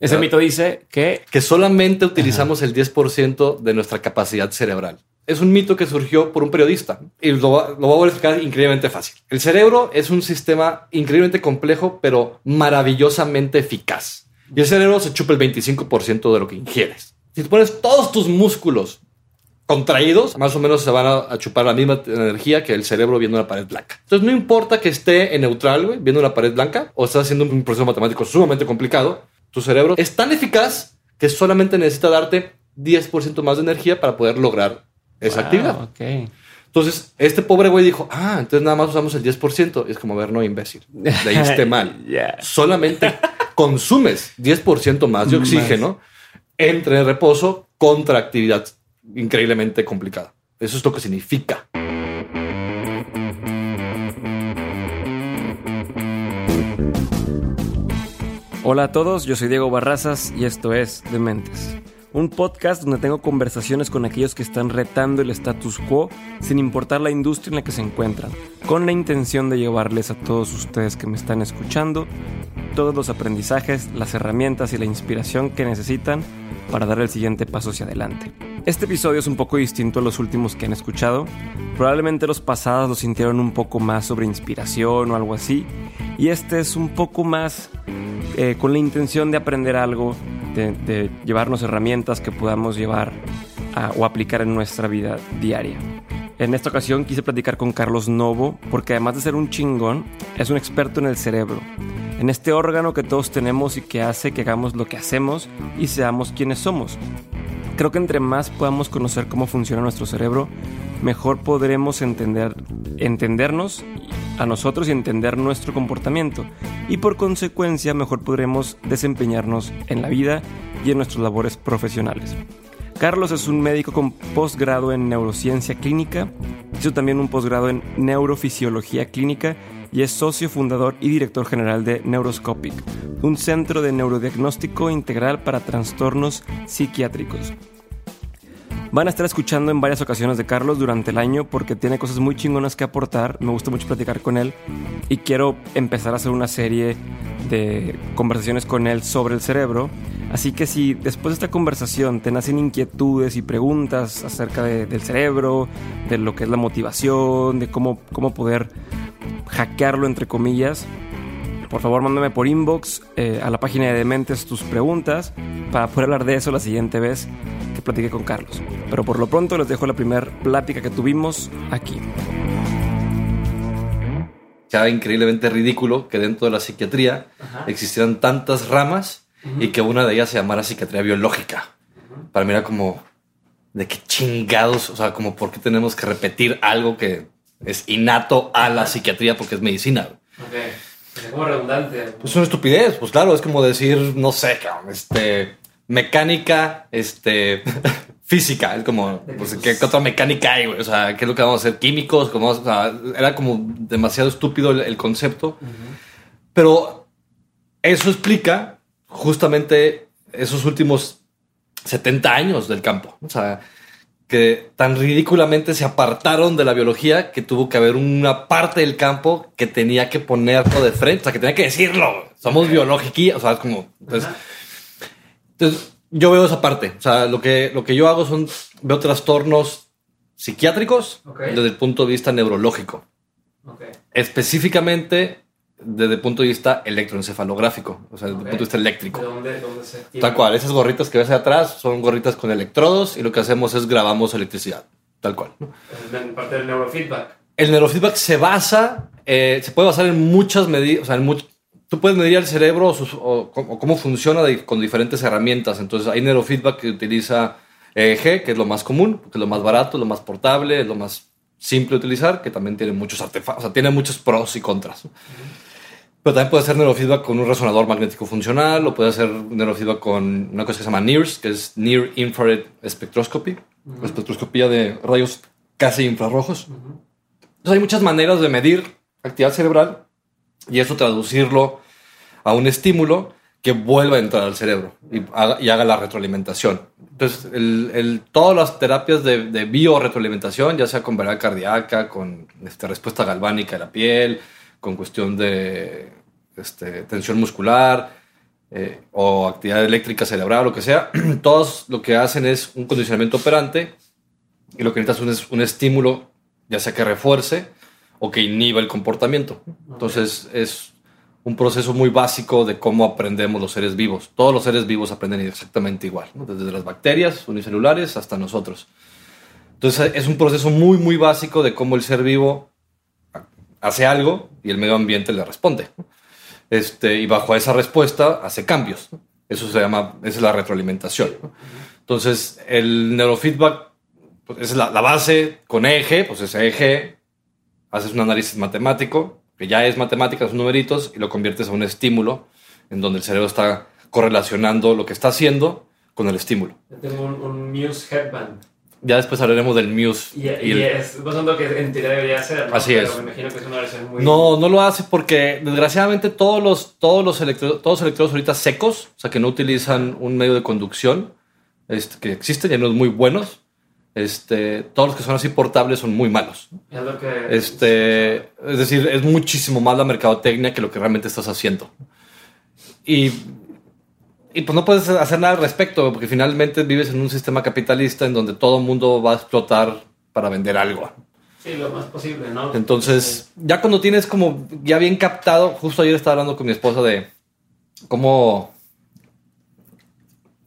Ese mito dice que... Que solamente utilizamos el 10% de nuestra capacidad cerebral. Es un mito que surgió por un periodista y lo, lo voy a explicar increíblemente fácil. El cerebro es un sistema increíblemente complejo, pero maravillosamente eficaz. Y el cerebro se chupa el 25% de lo que ingieres. Si pones todos tus músculos contraídos, más o menos se van a, chupar la misma energía que el cerebro viendo una pared blanca. Entonces no importa que esté en neutral, güey, viendo una pared blanca, o estás haciendo un proceso matemático sumamente complicado, tu cerebro es tan eficaz que solamente necesita darte 10% más de energía para poder lograr esa actividad. Entonces, este pobre güey dijo, ah, entonces nada más usamos el 10%. Y es como ver, no, imbécil. Leíste mal. Solamente consumes 10% más de oxígeno entre reposo contra actividad increíblemente complicada. Eso es lo que significa. Hola a todos, yo soy Diego Barrazas y esto es Dementes, un podcast donde tengo conversaciones con aquellos que están retando el status quo sin importar la industria en la que se encuentran, con la intención de llevarles a todos ustedes que me están escuchando todos los aprendizajes, las herramientas y la inspiración que necesitan para dar el siguiente paso hacia adelante. Este episodio es un poco distinto a los últimos que han escuchado. Probablemente los pasados lo sintieron un poco más sobre inspiración o algo así. Y este es un poco más eh, con la intención de aprender algo, de, llevarnos herramientas que podamos llevar o aplicar en nuestra vida diaria. En esta ocasión quise platicar con Carlos Novo porque además de ser un chingón, es un experto en el cerebro en este órgano que todos tenemos y que hace que hagamos lo que hacemos y seamos quienes somos. Creo que entre más podamos conocer cómo funciona nuestro cerebro, mejor podremos entender, entendernos a nosotros y entender nuestro comportamiento. Y por consecuencia, mejor podremos desempeñarnos en la vida y en nuestras labores profesionales. Carlos es un médico con posgrado en neurociencia clínica, hizo también un posgrado en neurofisiología clínica y es socio fundador y director general de Neuroscopic, un centro de neurodiagnóstico integral para trastornos psiquiátricos. Van a estar escuchando en varias ocasiones de Carlos durante el año porque tiene cosas muy chingonas que aportar. Me gusta mucho platicar con él y quiero empezar a hacer una serie de conversaciones con él sobre el cerebro. Así que si después de esta conversación te nacen inquietudes y preguntas acerca del cerebro, de lo que es la motivación, de cómo, cómo poder hackearlo entre comillas, por favor mándame por inbox eh, a la página de Dementes tus preguntas para poder hablar de eso la siguiente vez que platique con Carlos. Pero por lo pronto les dejo la primera plática que tuvimos aquí. Ya increíblemente ridículo que dentro de la psiquiatría existieran tantas ramas y que una de ellas se llamara psiquiatría biológica. Para mí era como, ¿de qué chingados? O sea, como, ¿por qué tenemos que repetir algo que es innato a la psiquiatría porque es medicina. Ok. Es como redundante. Pues es una estupidez. Pues claro, es como decir, no sé, este, mecánica, este, física. Es como, pues, ¿qué, otra mecánica hay, O sea, ¿qué es lo que vamos a hacer? Químicos, como, o sea, era como demasiado estúpido el, concepto. Pero eso explica justamente esos últimos 70 años del campo. O sea, que tan ridículamente se apartaron de la biología que tuvo que haber una parte del campo que tenía que ponerlo de frente, o sea, que tenía que decirlo. Somos biología, o sea, es como. Entonces, entonces, yo veo esa parte. O sea, lo que, lo que yo hago son. Veo trastornos psiquiátricos desde el punto de vista neurológico. Específicamente desde el punto de vista electroencefalográfico, o sea, desde el punto de vista eléctrico. ¿De dónde, dónde se Tal cual, esas gorritas que ves atrás son gorritas con electrodos y lo que hacemos es grabamos electricidad, tal cual. En parte del neurofeedback. El neurofeedback se basa, eh, se puede basar en muchas medidas, o sea, en tú puedes medir el cerebro o, cómo funciona con diferentes herramientas. Entonces, hay neurofeedback que utiliza EEG, que es lo más común, que es lo más barato, lo más portable, lo más simple de utilizar, que también tiene muchos artefactos, o sea, tiene muchos pros y contras. Pero también puede hacer neurofeedback con un resonador magnético funcional, o puede hacer neurofeedback con una cosa que se llama NIRS, que es Near Infrared Spectroscopy, espectroscopía de rayos casi infrarrojos. Entonces hay muchas maneras de medir actividad cerebral y eso traducirlo a un estímulo que vuelva a entrar al cerebro y haga, la retroalimentación. Entonces, el, todas las terapias de, de biorretroalimentación, ya sea con variedad cardíaca, con esta respuesta galvánica de la piel, con cuestión de este, tensión muscular, eh, o actividad eléctrica cerebral, lo que sea, todos lo que hacen es un condicionamiento operante y lo que necesitas es un, estímulo, ya sea que refuerce o que inhiba el comportamiento. Entonces es un proceso muy básico de cómo aprendemos los seres vivos. Todos los seres vivos aprenden exactamente igual, desde las bacterias unicelulares hasta nosotros. Entonces es un proceso muy, muy básico de cómo el ser vivo hace algo y el medio ambiente le responde. Este, y bajo esa respuesta hace cambios. Eso se llama, esa es la retroalimentación. Entonces el neurofeedback pues, es la, base con eje, pues ese eje, haces un análisis matemático, que ya es matemática, son numeritos, y lo conviertes a un estímulo en donde el cerebro está correlacionando lo que está haciendo con el estímulo. tengo un, Muse Headband. Ya después hablaremos del Muse. Y, y, es lo que en teoría debería hacer. ¿no? Así es. Me imagino que es una versión muy... No, no lo hace porque desgraciadamente todos los, todos los, electrodos, todos los electrodos ahorita secos, o sea que no utilizan un medio de conducción, este, que existen, ya no muy buenos, este, todos los que son así portables son muy malos. Es, lo que... este, es decir, es muchísimo más la mercadotecnia que lo que realmente estás haciendo. Y, y pues no puedes hacer nada al respecto, porque finalmente vives en un sistema capitalista en donde todo el mundo va a explotar para vender algo. Sí, lo más posible, ¿no? Entonces, ya cuando tienes como ya bien captado, justo ayer estaba hablando con mi esposa de cómo...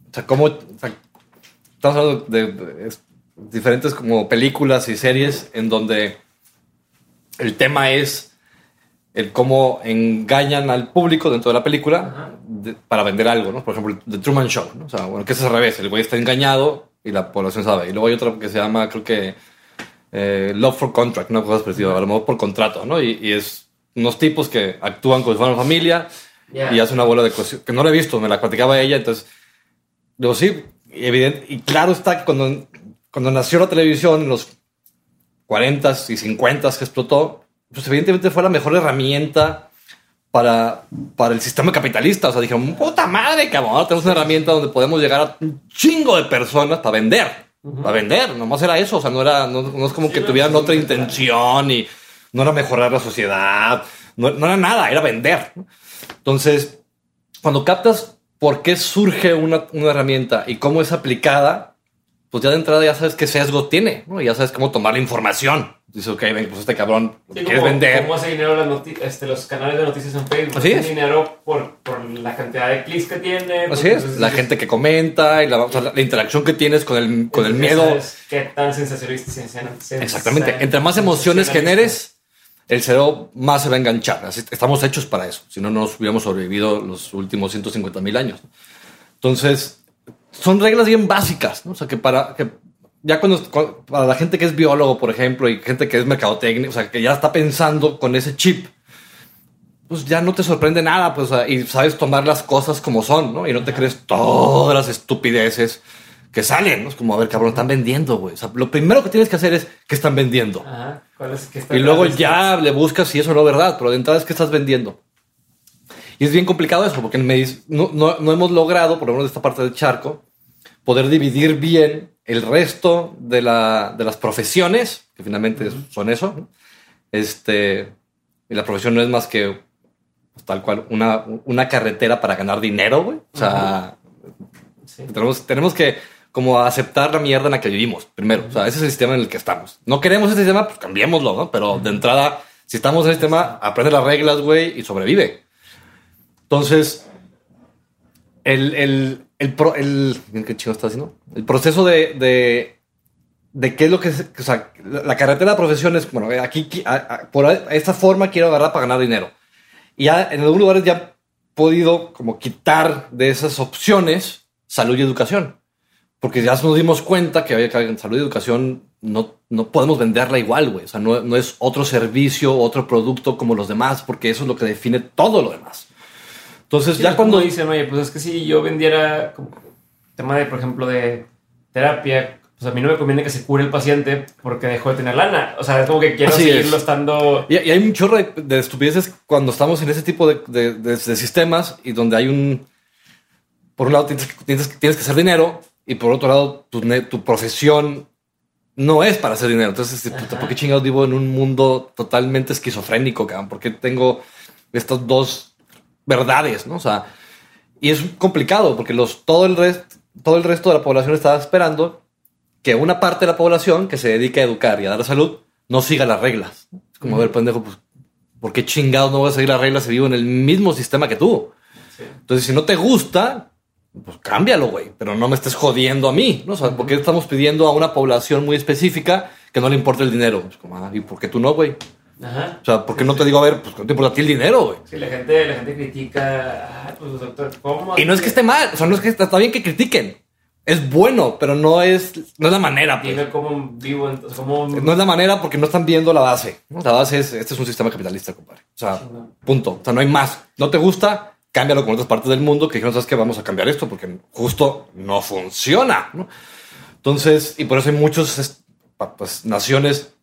O sea, cómo... estamos hablando de diferentes como películas y series en donde el tema es el cómo engañan al público dentro de la película para vender algo, ¿no? Por ejemplo, The Truman Show, ¿no? O sea, bueno, que es al revés, el güey está engañado y la población sabe. Y luego hay otra que se llama, creo que, eh, Love for Contract, ¿no? Cosas parecidas, a lo mejor por contrato, ¿no? Y, es unos tipos que actúan como si fueran familia y hace una bola de cosas que no la he visto, me la platicaba ella, entonces, digo, sí, evidente, y claro está que cuando cuando nació la televisión en los 40 y 50 que explotó, pues evidentemente fue la mejor herramienta para, para el sistema capitalista. O sea, dijeron, puta madre, cabrón, tenemos una herramienta donde podemos llegar a un chingo de personas para vender. Para vender, nomás era eso. O sea, no era, no, es como que tuvieran otra intención y no era mejorar la sociedad, no, no era nada, era vender. Entonces, cuando captas por qué surge una, una herramienta y cómo es aplicada, pues ya de entrada ya sabes qué sesgo tiene, ¿no? Ya sabes cómo tomar la información. Dice, ok, ven, pues este cabrón sí, quieres vender. ¿Cómo hace dinero este, los canales de noticias en Facebook? Así es. dinero por, por, la cantidad de clics que tiene. Así es. La gente que comenta y la, o sea, la, interacción que tienes con el, con el miedo. Qué tan sensacionalista. Exactamente. Entre más emociones generes, el cerebro más se va a enganchar. Así, estamos hechos para eso. Si no, no nos hubiéramos sobrevivido los últimos 150 mil años. Entonces, son reglas bien básicas, ¿no? O sea, que para que ya cuando, para la gente que es biólogo, por ejemplo, y gente que es mercadotecnia, o sea, que ya está pensando con ese chip, pues ya no te sorprende nada, pues, y sabes tomar las cosas como son, ¿no? Y no te crees todas las estupideces que salen, ¿no? Es como, a ver, cabrón, están vendiendo, güey. O sea, lo primero que tienes que hacer es que están vendiendo. Ajá. ¿Cuál es que y luego ya le buscas si eso no es verdad, pero de entrada es que estás vendiendo. Y es bien complicado eso, porque no, no, no hemos logrado, por lo menos de esta parte del charco, poder dividir bien el resto de, la, de las profesiones, que finalmente son eso. Este, y la profesión no es más que pues, tal cual una, una carretera para ganar dinero, güey. O sea, tenemos, tenemos que como aceptar la mierda en la que vivimos, primero. O sea, ese es el sistema en el que estamos. No queremos ese sistema, pues cambiémoslo, ¿no? Pero de entrada, si estamos en el sistema, aprende las reglas, güey, y sobrevive. Entonces, el, el, el, pro, el, ¿qué chingo está haciendo? El proceso de, de, de qué es lo que es, o sea, la carretera de profesiones, bueno, aquí, por esta forma quiero agarrar para ganar dinero. Y ya en algunos lugares ya podido como quitar de esas opciones salud y educación. Porque ya nos dimos cuenta que en salud y educación no, no podemos venderla igual, güey. O sea, no, no es otro servicio, otro producto como los demás, porque eso es lo que define todo lo demás. Entonces, ya cuando dicen, oye, pues es que si yo vendiera como tema de, por ejemplo, de terapia, pues a mí no me conviene que se cure el paciente porque dejó de tener lana. O sea, es como que quiero seguirlo estando. Y, hay un chorro de, estupideces cuando estamos en ese tipo de, sistemas y donde hay un. Por un lado, tienes, tienes, tienes que hacer dinero y por otro lado, tu, tu profesión no es para hacer dinero. Entonces, ¿por qué chingados vivo en un mundo totalmente esquizofrénico, cabrón? ¿Por qué tengo estos dos verdades, ¿no? O sea, Y es complicado porque los, todo, el resto, todo el resto de la población estaba esperando que una parte de la población que se dedica a educar y a dar salud no siga las reglas. Es como, a ver, pendejo, pues, ¿por qué chingados no voy a seguir las reglas si vivo en el mismo sistema que tú? Entonces, si no te gusta, pues cámbialo, güey, pero no me estés jodiendo a mí, ¿no? O sea, ¿por qué estamos pidiendo a una población muy específica que no le importa el dinero? Es como, ah, ¿y por qué tú no, güey? Ajá. O sea, ¿por qué no te digo, a ver, pues no te importa a ti el dinero, güey? Sí, la gente, la gente critica, ah, pues doctor, ¿cómo? Y no es que esté mal, o sea, no es que está, bien que critiquen. Es bueno, pero no es, no es la manera, pues. Dime cómo vivo, entonces, cómo... No es la manera porque no están viendo la base. La base es, este es un sistema capitalista, compadre. O sea, punto. O sea, no hay más. ¿No te gusta? Cámbialo con otras partes del mundo que dijeron, ¿sabes qué? Vamos a cambiar esto porque justo no funciona. ¿no? Entonces, y por eso hay pa- pues, naciones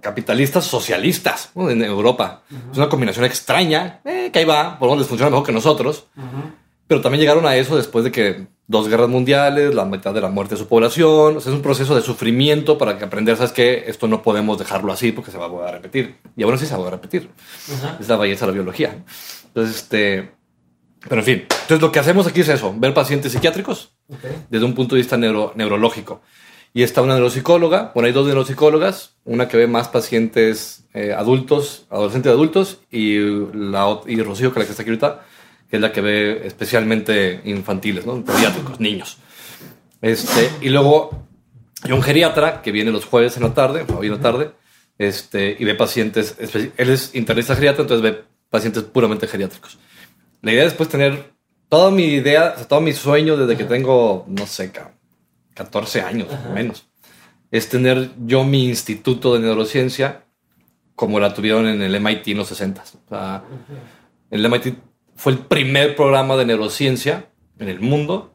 capitalistas socialistas ¿no? en Europa. Es una combinación extraña, eh, que ahí va, por lo les funciona mejor que nosotros. Ujú. Pero también llegaron a eso después de que dos guerras mundiales, la mitad de la muerte de su población. O sea, es un proceso de sufrimiento para que aprender, ¿sabes qué? Esto no podemos dejarlo así porque se va a volver a repetir. Y ahora sí se va a repetir. Ajá. Es la belleza de la biología. Entonces, este... Pero en fin, entonces lo que hacemos aquí es eso, ver pacientes psiquiátricos Ok. desde un punto de vista neuro- neurológico. Y está una neuropsicóloga, bueno, hay dos neuropsicólogas, una que ve más pacientes eh, adultos, adolescentes adultos, y, la, y Rocío, que es la que está aquí ahorita, que es la que ve especialmente infantiles, ¿no? Pediátricos, niños. Este, y luego hay un geriatra que viene los jueves en la tarde, hoy en la tarde, este, y ve pacientes, él es internista geriatra, entonces ve pacientes puramente geriátricos. La idea es después tener toda mi idea, o sea, todo mi sueño desde que tengo, no sé, ca- 14 años menos, es tener yo mi instituto de neurociencia como la tuvieron en el MIT en los 60. O sea, el MIT fue el primer programa de neurociencia en el mundo,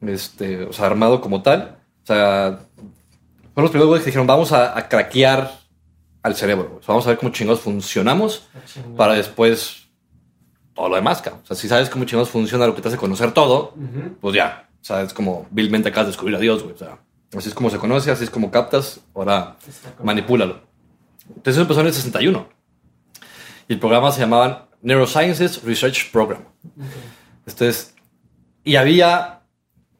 este, o sea, armado como tal. O sea, fueron los primeros güeyes que dijeron, vamos a, a craquear al cerebro. O sea, vamos a ver cómo chingados funcionamos para después todo lo demás. cabrón. O sea, si sabes cómo chingados funciona lo que te hace conocer todo, pues ya. O sea, es como vilmente acabas de descubrir a Dios, güey. O sea, así es como se conoce, así es como captas, ahora manipúlalo. Entonces eso empezó en el 61. Y el programa se llamaba Neurosciences Research Program. Entonces, y había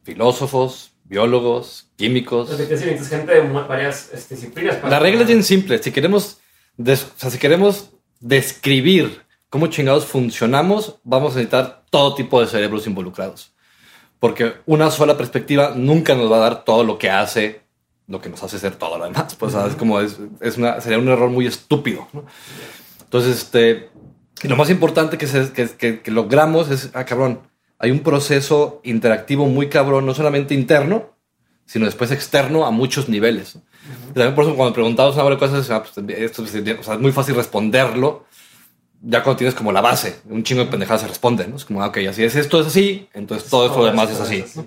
filósofos, biólogos, químicos. Entonces, ¿qué necesitas gente de varias este, disciplinas. para- La regla es bien simple. Si queremos, des- o sea, si queremos describir cómo chingados funcionamos, vamos a necesitar todo tipo de cerebros involucrados. Porque una sola perspectiva nunca nos va a dar todo lo que hace, lo que nos hace ser todo lo demás. Pues o sea, es como es, es una, sería un error muy estúpido. ¿no? Entonces, este, y lo más importante que, se- que, que- que logramos es, ah, cabrón, hay un proceso interactivo muy cabrón, no solamente interno, sino después externo a muchos niveles. Y también por eso cuando preguntamos una de cosas, ah, pues, esto es, o sea, es muy fácil responderlo ya cuando tienes como la base, un chingo de pendejadas se responden, ¿no? Es como, ah, ok, así es, esto es así, entonces todo esto demás es así. ¿no?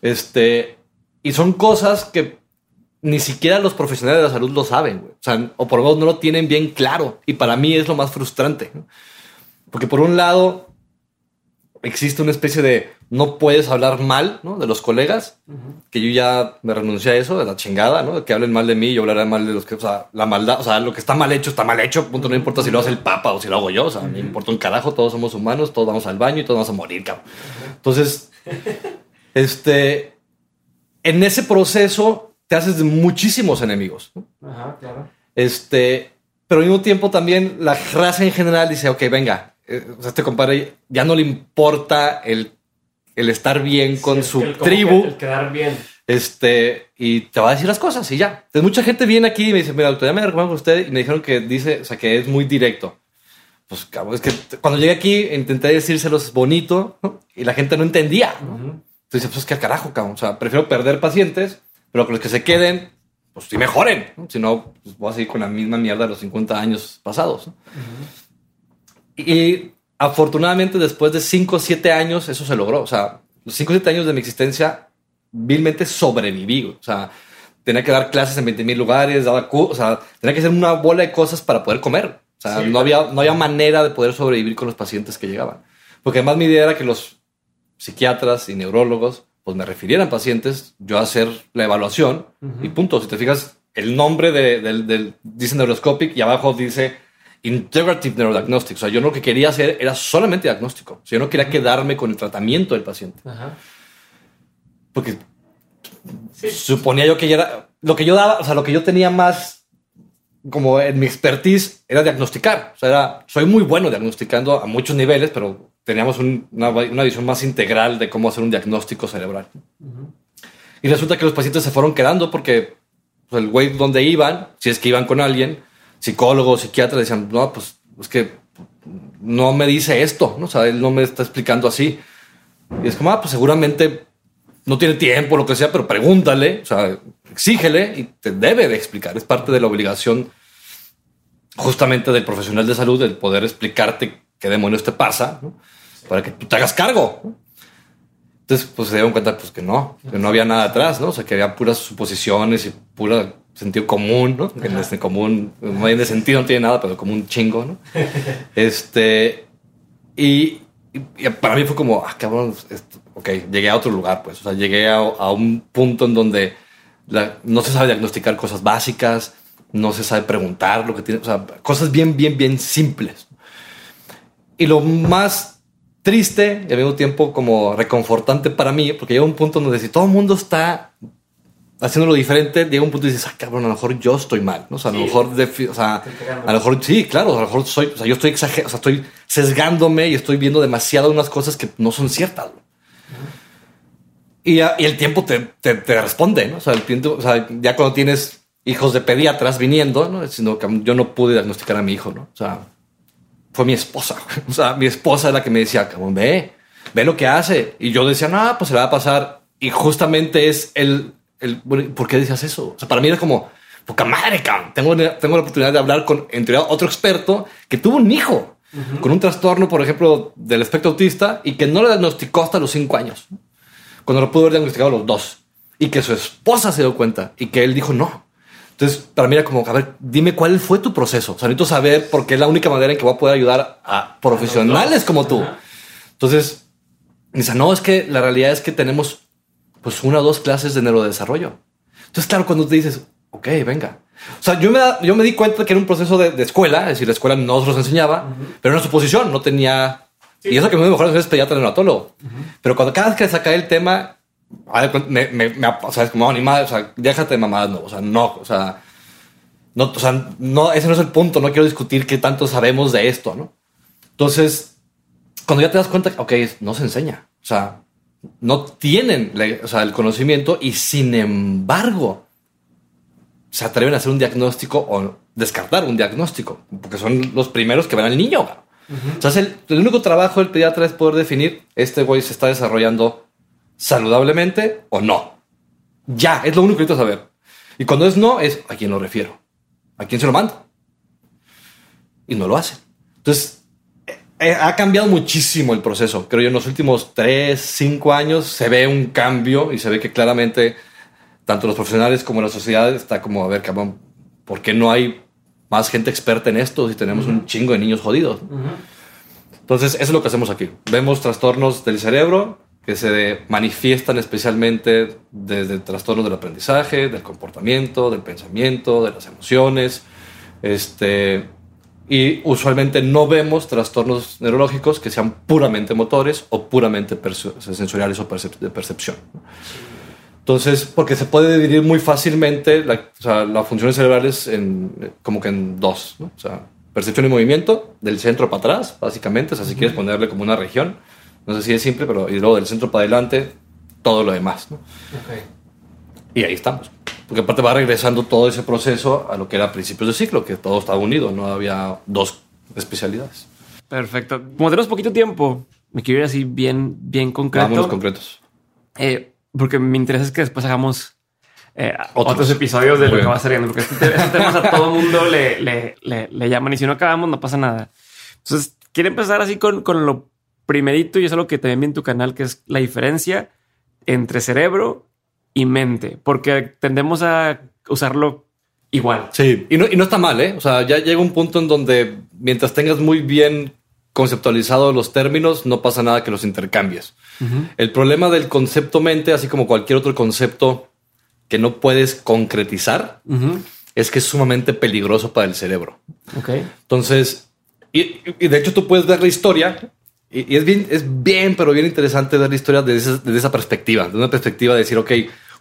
Este, y son cosas que ni siquiera los profesionales de la salud lo saben, güey. O sea, o por lo menos no lo tienen bien claro. Y para mí es lo más frustrante. Porque por un lado, existe una especie de no puedes hablar mal ¿no? de los colegas, que yo ya me renuncié a eso, de la chingada, ¿no? De que hablen mal de mí, yo hablaré mal de los que, o sea, la maldad, o sea, lo que está mal hecho, está mal hecho, punto, no importa si lo hace el papa o si lo hago yo, o sea, me importa un carajo, todos somos humanos, todos vamos al baño y todos vamos a morir, cabrón. Entonces, este, en ese proceso te haces de muchísimos enemigos, ¿no? Ajá, claro. Este, pero al mismo tiempo también la raza en general dice, ok, venga, eh, o sea, este compadre ya no le importa el, el estar bien con Sí, su el- tribu. que El quedar bien. Este, y te va a decir las cosas y ya. Entonces, mucha gente viene aquí y me dice, mira, doctor, ya me recomiendo con usted y me dijeron que dice, o sea, que es muy directo. Pues, cabrón, es que cuando llegué aquí intenté decírselos bonito ¿no? y la gente no entendía. ¿no? Ujú. Entonces, pues, es que al carajo, cabrón. O sea, prefiero perder pacientes, pero con los que se queden, pues sí mejoren. ¿no? Si no, pues voy a seguir con la misma mierda de los 50 años pasados. ¿no? Y afortunadamente, después de 5 o 7 años, eso se logró. O sea, los 5 o 7 años de mi existencia, vilmente sobreviví. O sea, tenía que dar clases en 20 mil lugares, daba o sea, tenía que hacer una bola de cosas para poder comer. O sea, Sí, no, había, no había manera de poder sobrevivir con los pacientes que llegaban. Porque además mi idea era que los psiquiatras y neurólogos pues me refirieran pacientes, yo hacer la evaluación y punto. Si te fijas, el nombre de- del, del dice Neuroscopic y abajo dice integrative neurodiagnostics. O sea, yo lo que quería hacer era solamente diagnóstico. O sea, yo no quería quedarme con el tratamiento del paciente. Porque suponía yo que ya era lo que yo daba, o sea, lo que yo tenía más como en mi expertise era diagnosticar. O sea, era, soy muy bueno diagnosticando a muchos niveles, pero teníamos una, visión más integral de cómo hacer un diagnóstico cerebral. Y resulta que los pacientes se fueron quedando porque pues, el güey donde iban, si es que iban con alguien, psicólogo, psiquiatra, decían, no, pues es que no me dice esto, ¿no? O sea, él no me está explicando así. Y es como, ah, pues seguramente no tiene tiempo, lo que sea, pero pregúntale, o sea, exígele y te debe de explicar. Es parte de la obligación justamente del profesional de salud el poder explicarte qué demonios te pasa para que tú te hagas cargo. Entonces, pues se dieron cuenta pues, que no, que no había nada atrás, ¿no? O sea, que había puras suposiciones y pura sentido común, ¿no? Que en este común, no hay de sentido, no tiene nada, pero como un chingo, ¿no? este, y, para mí fue como, ah, cabrón, esto, ok, llegué a otro lugar, pues, o sea, llegué a, a un punto en donde no se sabe diagnosticar cosas básicas, no se sabe preguntar lo que tiene, o sea, cosas bien, bien, bien simples. Y lo más triste y al mismo tiempo como reconfortante para mí, porque llega un punto donde si todo el mundo está haciéndolo diferente, llega un punto y dices, ah, cabrón, a lo mejor yo estoy mal, ¿no? O sea, a lo mejor, o sea, a lo mejor sí, claro, a lo mejor soy, o sea, yo estoy exagerando, o sea, estoy sesgándome y estoy viendo demasiado unas cosas que no son ciertas. Y, el tiempo te, te, responde, ¿no? O sea, el tiempo, o sea, ya cuando tienes hijos de pediatras viniendo, ¿no? Sino que yo no pude diagnosticar a mi hijo, ¿no? O sea, fue mi esposa. O sea, mi esposa es la que me decía, cabrón, ve, ve lo que hace. Y yo decía, no, pues se le va a pasar. Y justamente es el, el ¿por qué decías eso? O sea, para mí era como, poca madre, cabrón. Tengo, tengo la oportunidad de hablar con, entre otro experto que tuvo un hijo con un trastorno, por ejemplo, del espectro autista y que no le diagnosticó hasta los cinco años cuando lo pudo haber diagnosticado los dos y que su esposa se dio cuenta y que él dijo no. Entonces, para mí era como, a ver, dime cuál fue tu proceso. O sea, necesito saber porque es la única manera en que voy a poder ayudar a profesionales como tú. Entonces, dice, no, es que la realidad es que tenemos pues una o dos clases de neurodesarrollo. Entonces, claro, cuando te dices, ok, venga. O sea, yo me, yo me di cuenta que era un proceso de, escuela, es decir, la escuela no nos enseñaba, pero era su posición, no tenía y eso que me mejor es pediatra neonatólogo. Pero cuando cada vez que saca el tema, me, me, me, o sea, es como animal, o sea, déjate de mamadas, no, o sea, no, o sea, no, o sea, no, ese no es el punto, no quiero discutir qué tanto sabemos de esto, ¿no? Entonces, cuando ya te das cuenta, ok, no se enseña, o sea, no tienen o sea, el conocimiento y sin embargo se atreven a hacer un diagnóstico o descartar un diagnóstico, porque son los primeros que ven al niño. Entonces, el, único trabajo del pediatra es poder definir, este güey se está desarrollando saludablemente o no. Ya, es lo único que necesito saber. Y cuando es no, es a quién lo refiero, a quién se lo mando. Y no lo hace. Entonces, eh, eh, ha cambiado muchísimo el proceso. Creo yo en los últimos tres, cinco años se ve un cambio y se ve que claramente tanto los profesionales como la sociedad está como, a ver, cabrón, ¿por qué no hay más gente experta en esto si tenemos un chingo de niños jodidos. Entonces, eso es lo que hacemos aquí. Vemos trastornos del cerebro que se manifiestan especialmente desde trastornos del aprendizaje, del comportamiento, del pensamiento, de las emociones. Este, y usualmente no vemos trastornos neurológicos que sean puramente motores o puramente sensoriales o de percepción. Entonces, porque se puede dividir muy fácilmente la, o sea, las funciones cerebrales en, como que en dos, ¿no? O sea, percepción y movimiento, del centro para atrás, básicamente, o sea, si quieres ponerle como una región, no sé si es simple, pero y luego del centro para adelante, todo lo demás, ¿no? Okay. Y ahí estamos. Porque aparte va regresando todo ese proceso a lo que era principios de ciclo, que todo estaba unido, no había dos especialidades. Perfecto. Como tenemos poquito tiempo, me quiero ir así bien, bien concreto. Vámonos concretos. Eh, porque me interesa que después hagamos eh, otros. episodios de lo que va saliendo, porque este, este temas a todo mundo le, le, le, llaman y si no acabamos no pasa nada. Entonces, quiero empezar así con, con lo primerito y es algo que también vi en tu canal, que es la diferencia entre cerebro y mente, porque tendemos a usarlo igual. Sí, y no, y no está mal, ¿eh? O sea, ya llega un punto en donde mientras tengas muy bien conceptualizado los términos, no pasa nada que los intercambies. El problema del concepto mente, así como cualquier otro concepto que no puedes concretizar, es que es sumamente peligroso para el cerebro. Ok. Entonces, y, y de hecho tú puedes ver la historia y, y es bien, es bien, pero bien interesante ver la historia desde esa, desde esa perspectiva, de una perspectiva de decir, ok,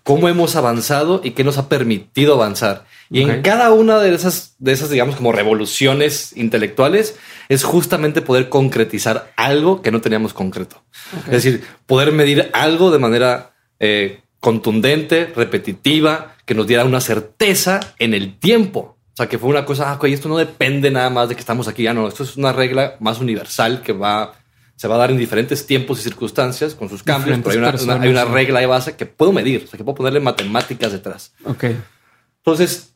cómo hemos avanzado y qué nos ha permitido avanzar. Y Ok. en cada una de esas, de esas, digamos, como revoluciones intelectuales, es justamente poder concretizar algo que no teníamos concreto. Es decir, poder medir algo de manera eh, contundente, repetitiva, que nos diera una certeza en el tiempo. O sea, que fue una cosa, ah, esto no depende nada más de que estamos aquí. Ya no, esto es una regla más universal que va, se va a dar en diferentes tiempos y circunstancias con sus cambios, pero hay una, una- hay una regla de base que puedo medir, o sea, que puedo ponerle matemáticas detrás. Ok. Entonces,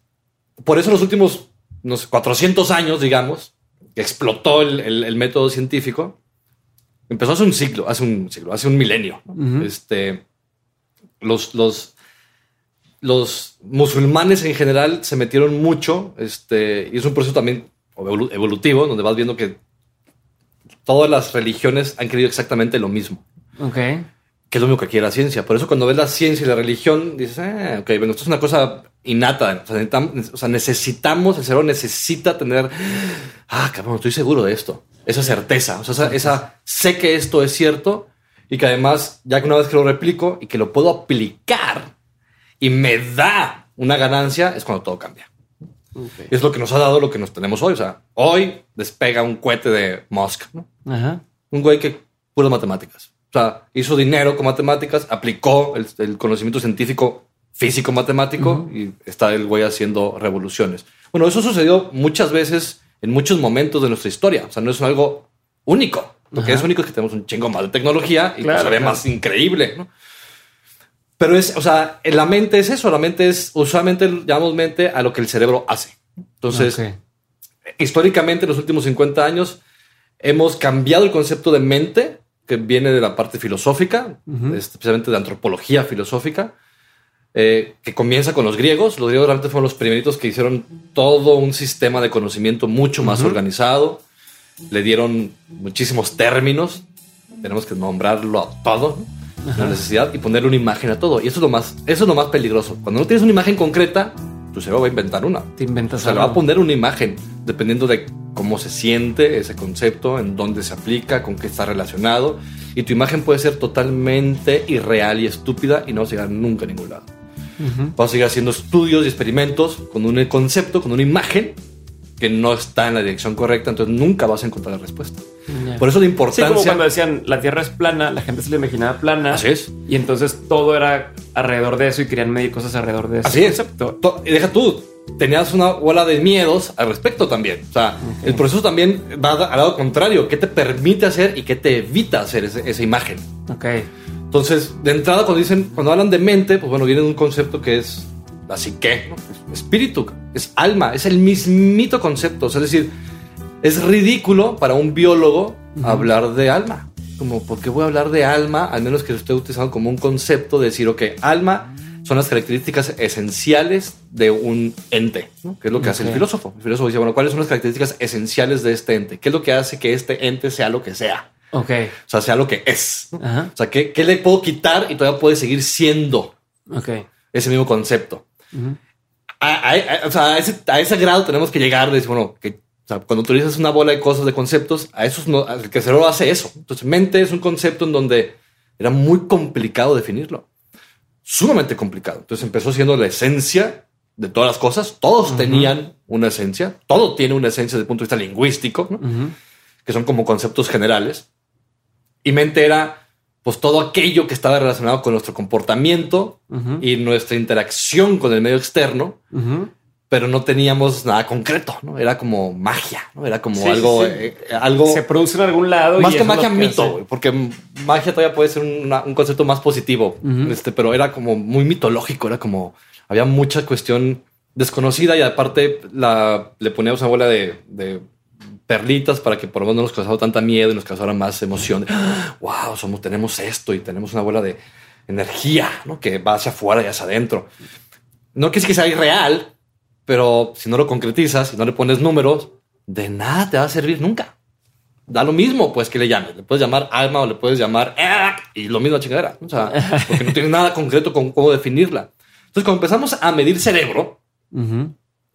por eso en los últimos, no sé, 400 años, digamos, que explotó el, el- el método científico, empezó hace un siglo, hace un siglo, hace un milenio. ¿no? Ujú. Este, los, los, los musulmanes en general se metieron mucho, este, y es un proceso también evolu- evolutivo, donde vas viendo que todas las religiones han querido exactamente lo mismo Ok. que es lo único que quiere la ciencia. Por eso cuando ves la ciencia y la religión, dices, ah, ok, bueno, esto es una cosa innata. O sea, necesitamos, o sea, necesitamos, el cerebro necesita tener, ah, cabrón, estoy seguro de esto. Esa certeza, o sea, esa, esa- sé que esto es cierto y que además, ya que una vez que lo replico y que lo puedo aplicar y me da una ganancia, es cuando todo cambia. Y es lo que nos ha dado lo que nos tenemos hoy. O sea, hoy despega un cohete de Musk, ¿no? Ajá. un güey que puras matemáticas. O sea, hizo dinero con matemáticas, aplicó el, el conocimiento científico físico matemático y está el güey haciendo revoluciones. Bueno, eso sucedió muchas veces en muchos momentos de nuestra historia. O sea, no es algo único. Lo que es único es que tenemos un chingo más de tecnología y Claro, se ve claro. más increíble. ¿no? Pero es, o sea, en la mente es eso. La mente es, usualmente llamamos mente a lo que el cerebro hace. Entonces, Ok. históricamente en los últimos 50 años hemos cambiado el concepto de mente que viene de la parte filosófica, Ujú. especialmente de antropología filosófica, eh, que comienza con los griegos. Los griegos realmente fueron los primeritos que hicieron todo un sistema de conocimiento mucho más Ujú. organizado. Le dieron muchísimos términos. Tenemos que nombrarlo a todo, ¿no? la necesidad y ponerle una imagen a todo. Y eso es lo más, eso es lo más peligroso. Cuando no tienes una imagen concreta, tu cerebro va a inventar una. Te O inventas sea, le va a algo. poner una imagen dependiendo de cómo se siente ese concepto, en dónde se aplica, con qué está relacionado. Y tu imagen puede ser totalmente irreal y estúpida y no vas a llegar nunca a ningún lado. Ujú. Vas a seguir haciendo estudios y experimentos con un concepto, con una imagen que no está en la dirección correcta, entonces nunca vas a encontrar la respuesta. Por eso la Sí, importancia... como cuando decían la Tierra es plana, la gente se la imaginaba plana. Así es. Y entonces todo era alrededor de eso y querían medir cosas alrededor de eso. Así es. concepto. Deja tú, tenías una bola de miedos al respecto también. O sea, el proceso también va al lado contrario. ¿Qué te permite hacer y qué te evita hacer ese- esa imagen? Ok. Entonces, de entrada, cuando dicen, cuando hablan de mente, pues bueno, viene un concepto que es ¿no? Es espíritu, es alma, es el mismito concepto. O sea, es decir, es ridículo para un biólogo hablar de alma. Como, ¿por qué voy a hablar de alma? Al menos que lo esté utilizando como un concepto de decir, ok, alma son las características esenciales de un ente, ¿no? que es lo que hace el filósofo. El filósofo dice, bueno, ¿cuáles son las características esenciales de este ente? ¿Qué es lo que hace que este ente sea lo que sea? Ok. O sea, sea lo que es. ¿no? O sea, ¿qué, qué le puedo quitar y todavía puede seguir siendo Ok. ese mismo concepto? Ujú. A, a- a- o sea, ese, a ese grado tenemos que llegar de decir, bueno, que o sea, cuando utilizas una bola de cosas, de conceptos, a esos no, al que el cerebro hace eso. Entonces, mente es un concepto en donde era muy complicado definirlo. Sumamente complicado. Entonces empezó siendo la esencia de todas las cosas. Todos tenían una esencia. Todo tiene una esencia desde el punto de vista lingüístico. ¿no? Ujú. que son como conceptos generales. Y mente era pues todo aquello que estaba relacionado con nuestro comportamiento y nuestra interacción con el medio externo, pero no teníamos nada concreto, ¿no? Era como magia, ¿no? Era como Sí, algo, sí, eh, algo Se produce en algún lado. más y que magia que mito, hace. porque magia todavía puede ser una- un concepto más positivo, este, pero era como muy mitológico, era como había mucha cuestión desconocida y aparte la, le poníamos una bola de, de perlitas para que por lo menos no nos causara tanta miedo y nos causara más emoción. ¡Ah! Wow, somos, tenemos esto y tenemos una bola de energía ¿no? que va hacia afuera y hacia adentro. No quiere decir que sea irreal, pero si no lo concretizas, si no le pones números, de nada te va a servir nunca. Da lo mismo, pues, que le llames. Le puedes llamar alma o le puedes llamar "Ah", y lo mismo chingadera. O sea, porque no tienes nada concreto con cómo definirla. Entonces, cuando empezamos a medir cerebro,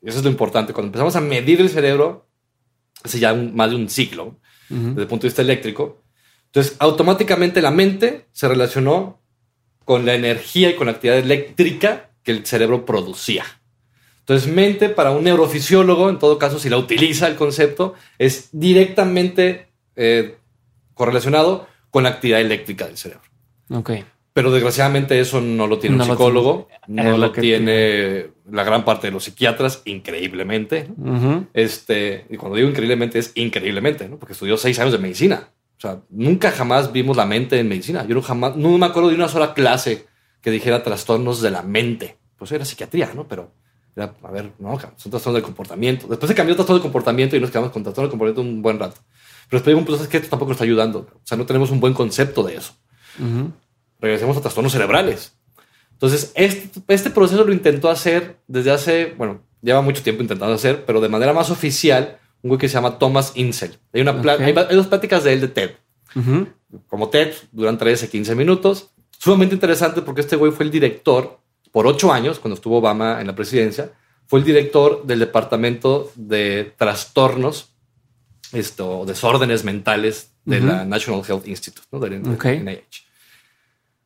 eso es lo importante. Cuando empezamos a medir el cerebro, hace ya más de un siglo, desde el punto de vista eléctrico, entonces automáticamente la mente se relacionó con la energía y con la actividad eléctrica que el cerebro producía. Entonces, mente para un neurofisiólogo, en todo caso, si la utiliza el concepto, es directamente eh, correlacionado con la actividad eléctrica del cerebro. Ok. Pero desgraciadamente eso no lo tiene No un lo psicólogo, no lo tiene la gran parte de los psiquiatras, increíblemente. Este, y cuando digo increíblemente es increíblemente, ¿no? Porque estudió seis años de medicina. O sea, nunca jamás vimos la mente en medicina. Yo no jamás, no me acuerdo de una sola clase que dijera trastornos de la mente. Pues era psiquiatría, ¿no? Pero era, a ver, no, son trastornos del comportamiento. Después se cambió trastorno del comportamiento y nos quedamos con trastorno del comportamiento un buen rato. Pero después pues es que esto tampoco nos está ayudando. O sea, no tenemos un buen concepto de eso. Regresemos a trastornos cerebrales. Entonces, este, este proceso lo intentó hacer desde hace, bueno, lleva mucho tiempo intentando hacer, pero de manera más oficial, un güey que se llama Thomas Insel. Hay, una pla- Ok. hay, hay dos pláticas de él de TED. Ujú. Como TED, duran 13, 15 minutos. Sumamente interesante porque este güey fue el director por ocho años, cuando estuvo Obama en la presidencia, fue el director del departamento de trastornos, esto, desórdenes mentales de Ujú. la National Health Institute, ¿no? Del del Ok. NIH.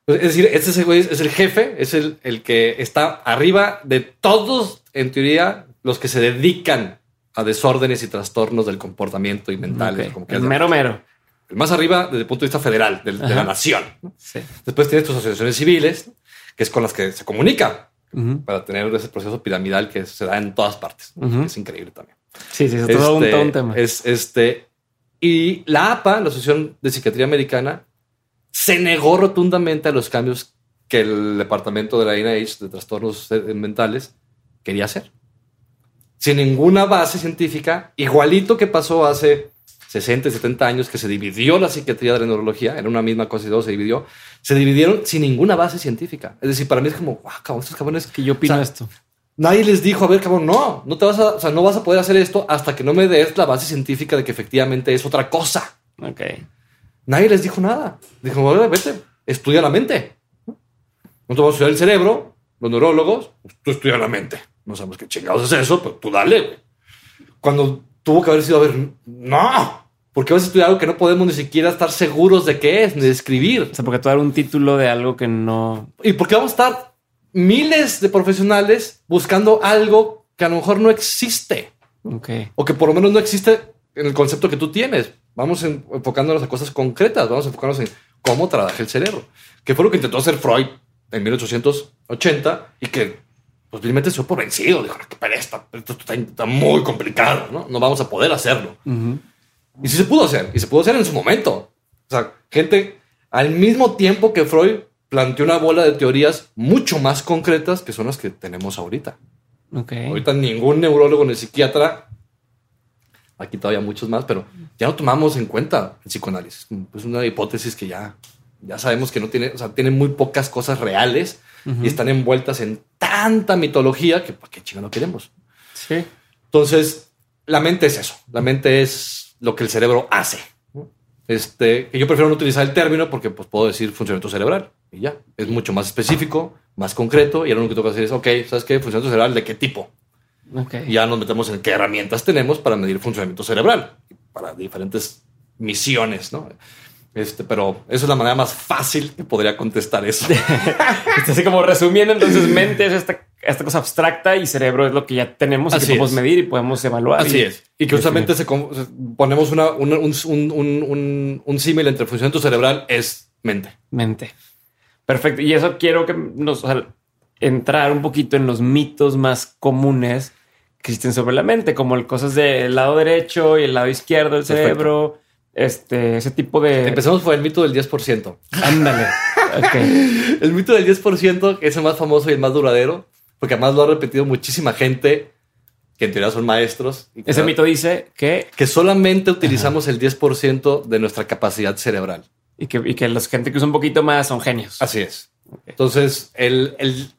Es decir, este ese güey es el jefe, es el, el que está arriba de todos, en teoría, los que se dedican a desórdenes y trastornos del comportamiento y mentales. Ok. como que El mero mero. el más arriba desde el punto de vista federal, del- de, la nación. ¿no? Sí. Después tienes tus asociaciones civiles, que es con las que se comunica para tener ese proceso piramidal que se da en todas partes. Es increíble también. Sí, sí, es todo, un, Este, todo un tema. Es este. Y la APA, la Asociación de Psiquiatría Americana, se negó rotundamente a los cambios que el departamento de la NIH de trastornos mentales quería hacer. Sin ninguna base científica, igualito que pasó hace 60, 70 años, que se dividió la psiquiatría de la neurología, era una misma cosa y luego se dividió, se dividieron sin ninguna base científica. Es decir, para mí es como, wow, cabrón, estos cabrones que yo opino o sea, esto. Nadie les dijo, a ver, cabrón, no, no te vas a, o sea, no vas a poder hacer esto hasta que no me des la base científica de que efectivamente es otra cosa. Ok. Nadie les dijo nada. Dijo, "Bueno, vete, estudia la mente. No te vamos a estudiar el cerebro, los neurólogos, pues, tú estudia la mente. No sabemos qué chingados es eso, pero tú dale, güey. Cuando tuvo que haber sido, a ver, no, porque vas a estudiar algo que no podemos ni siquiera estar seguros de qué es, ni de escribir. O sea, porque tú dar un título de algo que no. ¿Y por qué vamos a estar miles de profesionales buscando algo que a lo mejor no existe? Ok. O que por lo menos no existe en el concepto que tú tienes. Vamos en- enfocándonos a cosas concretas, vamos a enfocarnos en cómo trabaja el cerebro, que fue lo que intentó hacer Freud en 1880 y que posiblemente se fue por vencido. Dijo, que pereza, esto está, está muy complicado, ¿no? No vamos a poder hacerlo. Ujú. Y sí se pudo hacer, y se pudo hacer en su momento. O sea, gente al mismo tiempo que Freud planteó una bola de teorías mucho más concretas que son las que tenemos ahorita. Ok. Ahorita ningún neurólogo ni psiquiatra, aquí todavía muchos más, pero ya no tomamos en cuenta el psicoanálisis. Es una hipótesis que ya, ya sabemos que no tiene, o sea, tiene muy pocas cosas reales y están envueltas en tanta mitología que ¿para qué chinga no queremos? Sí. Entonces, la mente es eso. La mente es lo que el cerebro hace. Este, que yo prefiero no utilizar el término porque pues, puedo decir funcionamiento cerebral y ya. Es mucho más específico, más concreto. Y ahora lo único que que hacer es, ok, ¿sabes qué? Funcionamiento cerebral de qué tipo? Ya nos metemos en qué herramientas tenemos para medir funcionamiento cerebral para diferentes misiones, ¿no? Este, pero eso es la manera más fácil que podría contestar eso. Este, Así como resumiendo, entonces mente es esta, esta cosa abstracta y cerebro es lo que ya tenemos y que podemos es. medir y podemos evaluar. Así y- es. Y que justamente se ponemos una, una- un, un, un, un- un símil entre funcionamiento cerebral es mente. Mente. Perfecto. Y eso quiero que nos o sea, entrar un poquito en los mitos más comunes existen sobre la mente, como el cosas del lado derecho y el lado izquierdo del Perfecto. cerebro. Este, ese tipo de. Empezamos por el mito del 10%. Ándale. Ok. El mito del 10% es el más famoso y el más duradero, porque además lo ha repetido muchísima gente que en teoría son maestros. y Ese mito dice que, Que solamente utilizamos el 10% de nuestra capacidad cerebral. y que, y que los gente que usa un poquito más son genios. Así es. Entonces, el, el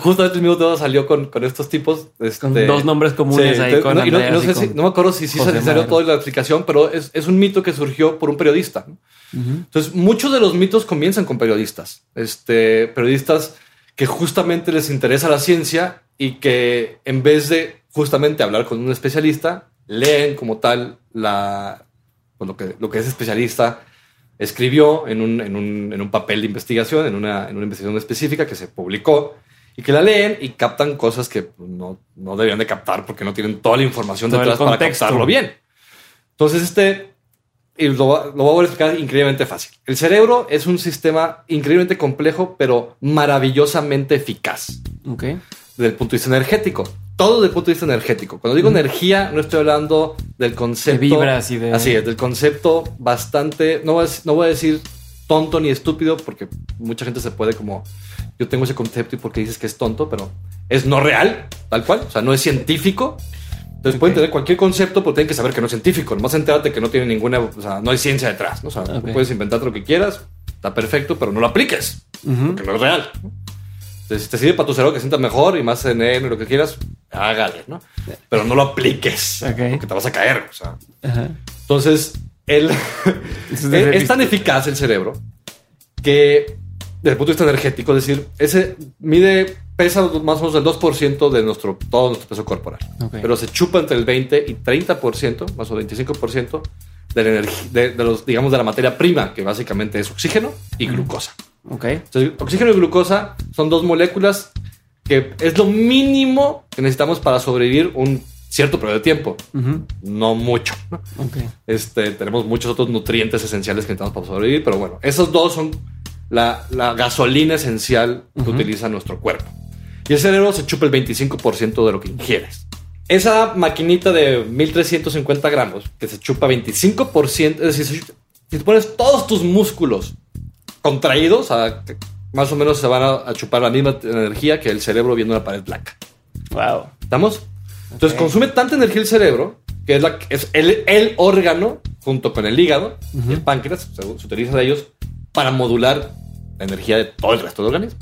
justamente el mismo tema salió con, con estos tipos. Con este, dos nombres comunes sí, ahí te- con no, y no, Andreas no y sé con si- no me acuerdo si sí José se salió toda la explicación, pero es, es un mito que surgió por un periodista. Entonces, muchos de los mitos comienzan con periodistas. Este, periodistas que justamente les interesa la ciencia y que en vez de justamente hablar con un especialista, leen como tal la, pues lo, que, lo que ese especialista escribió en un, en un, en un papel de investigación, en una, en una investigación específica que se publicó y que la leen y captan cosas que no, no deberían de captar porque no tienen toda la información Todo detrás para captarlo bien. Entonces, este, y lo, lo voy a explicar increíblemente fácil. El cerebro es un sistema increíblemente complejo, pero maravillosamente eficaz Ok. desde el punto de vista energético. Todo desde el punto de vista energético. Cuando digo energía, no estoy hablando del concepto. De vibras y de- Así es, del concepto bastante. No voy, a, no voy a decir tonto ni estúpido, porque mucha gente se puede como. Yo tengo ese concepto y porque dices que es tonto, pero es no real, tal cual. O sea, no es científico. Entonces pueden tener cualquier concepto, pero tienen que saber que no es científico. Nomás entérate que no tiene ninguna. O sea, no hay ciencia detrás. ¿no? O sea, tú puedes inventar lo que quieras, está perfecto, pero no lo apliques Ujú. que no es real. Entonces, si te sirve para tu cerebro que sientas mejor y más en él y lo que quieras, hágale, ¿no? Pero no lo apliques, Ok. porque te vas a caer. O sea. Ajá. Entonces, el, es es, de- es tan eficaz el cerebro que, desde el punto de vista energético, es decir, ese mide, pesa más o menos el 2% de nuestro, todo nuestro peso corporal. Pero se chupa entre el 20 y 30%, más o 25% de, la energía, de, de los, digamos, de la materia prima, que básicamente es oxígeno y glucosa. Ok. Entonces, oxígeno y glucosa son dos moléculas que es lo mínimo que necesitamos para sobrevivir un cierto periodo de tiempo, no mucho. Este, tenemos muchos otros nutrientes esenciales que necesitamos para sobrevivir, pero bueno, esos dos son la, la gasolina esencial que utiliza nuestro cuerpo. Y el cerebro se chupa el 25% de lo que ingieres. Esa maquinita de 1350 gramos que se chupa 25%, es decir, si- si te pones todos tus músculos contraídos, a- más o menos se van a, a chupar la misma energía que el cerebro viendo una pared blanca. Wow. ¿Estamos? Entonces consume tanta energía el cerebro, que es, la, es el, el órgano, junto con el hígado y el páncreas, se, se utiliza de ellos para modular la energía de todo el resto del organismo.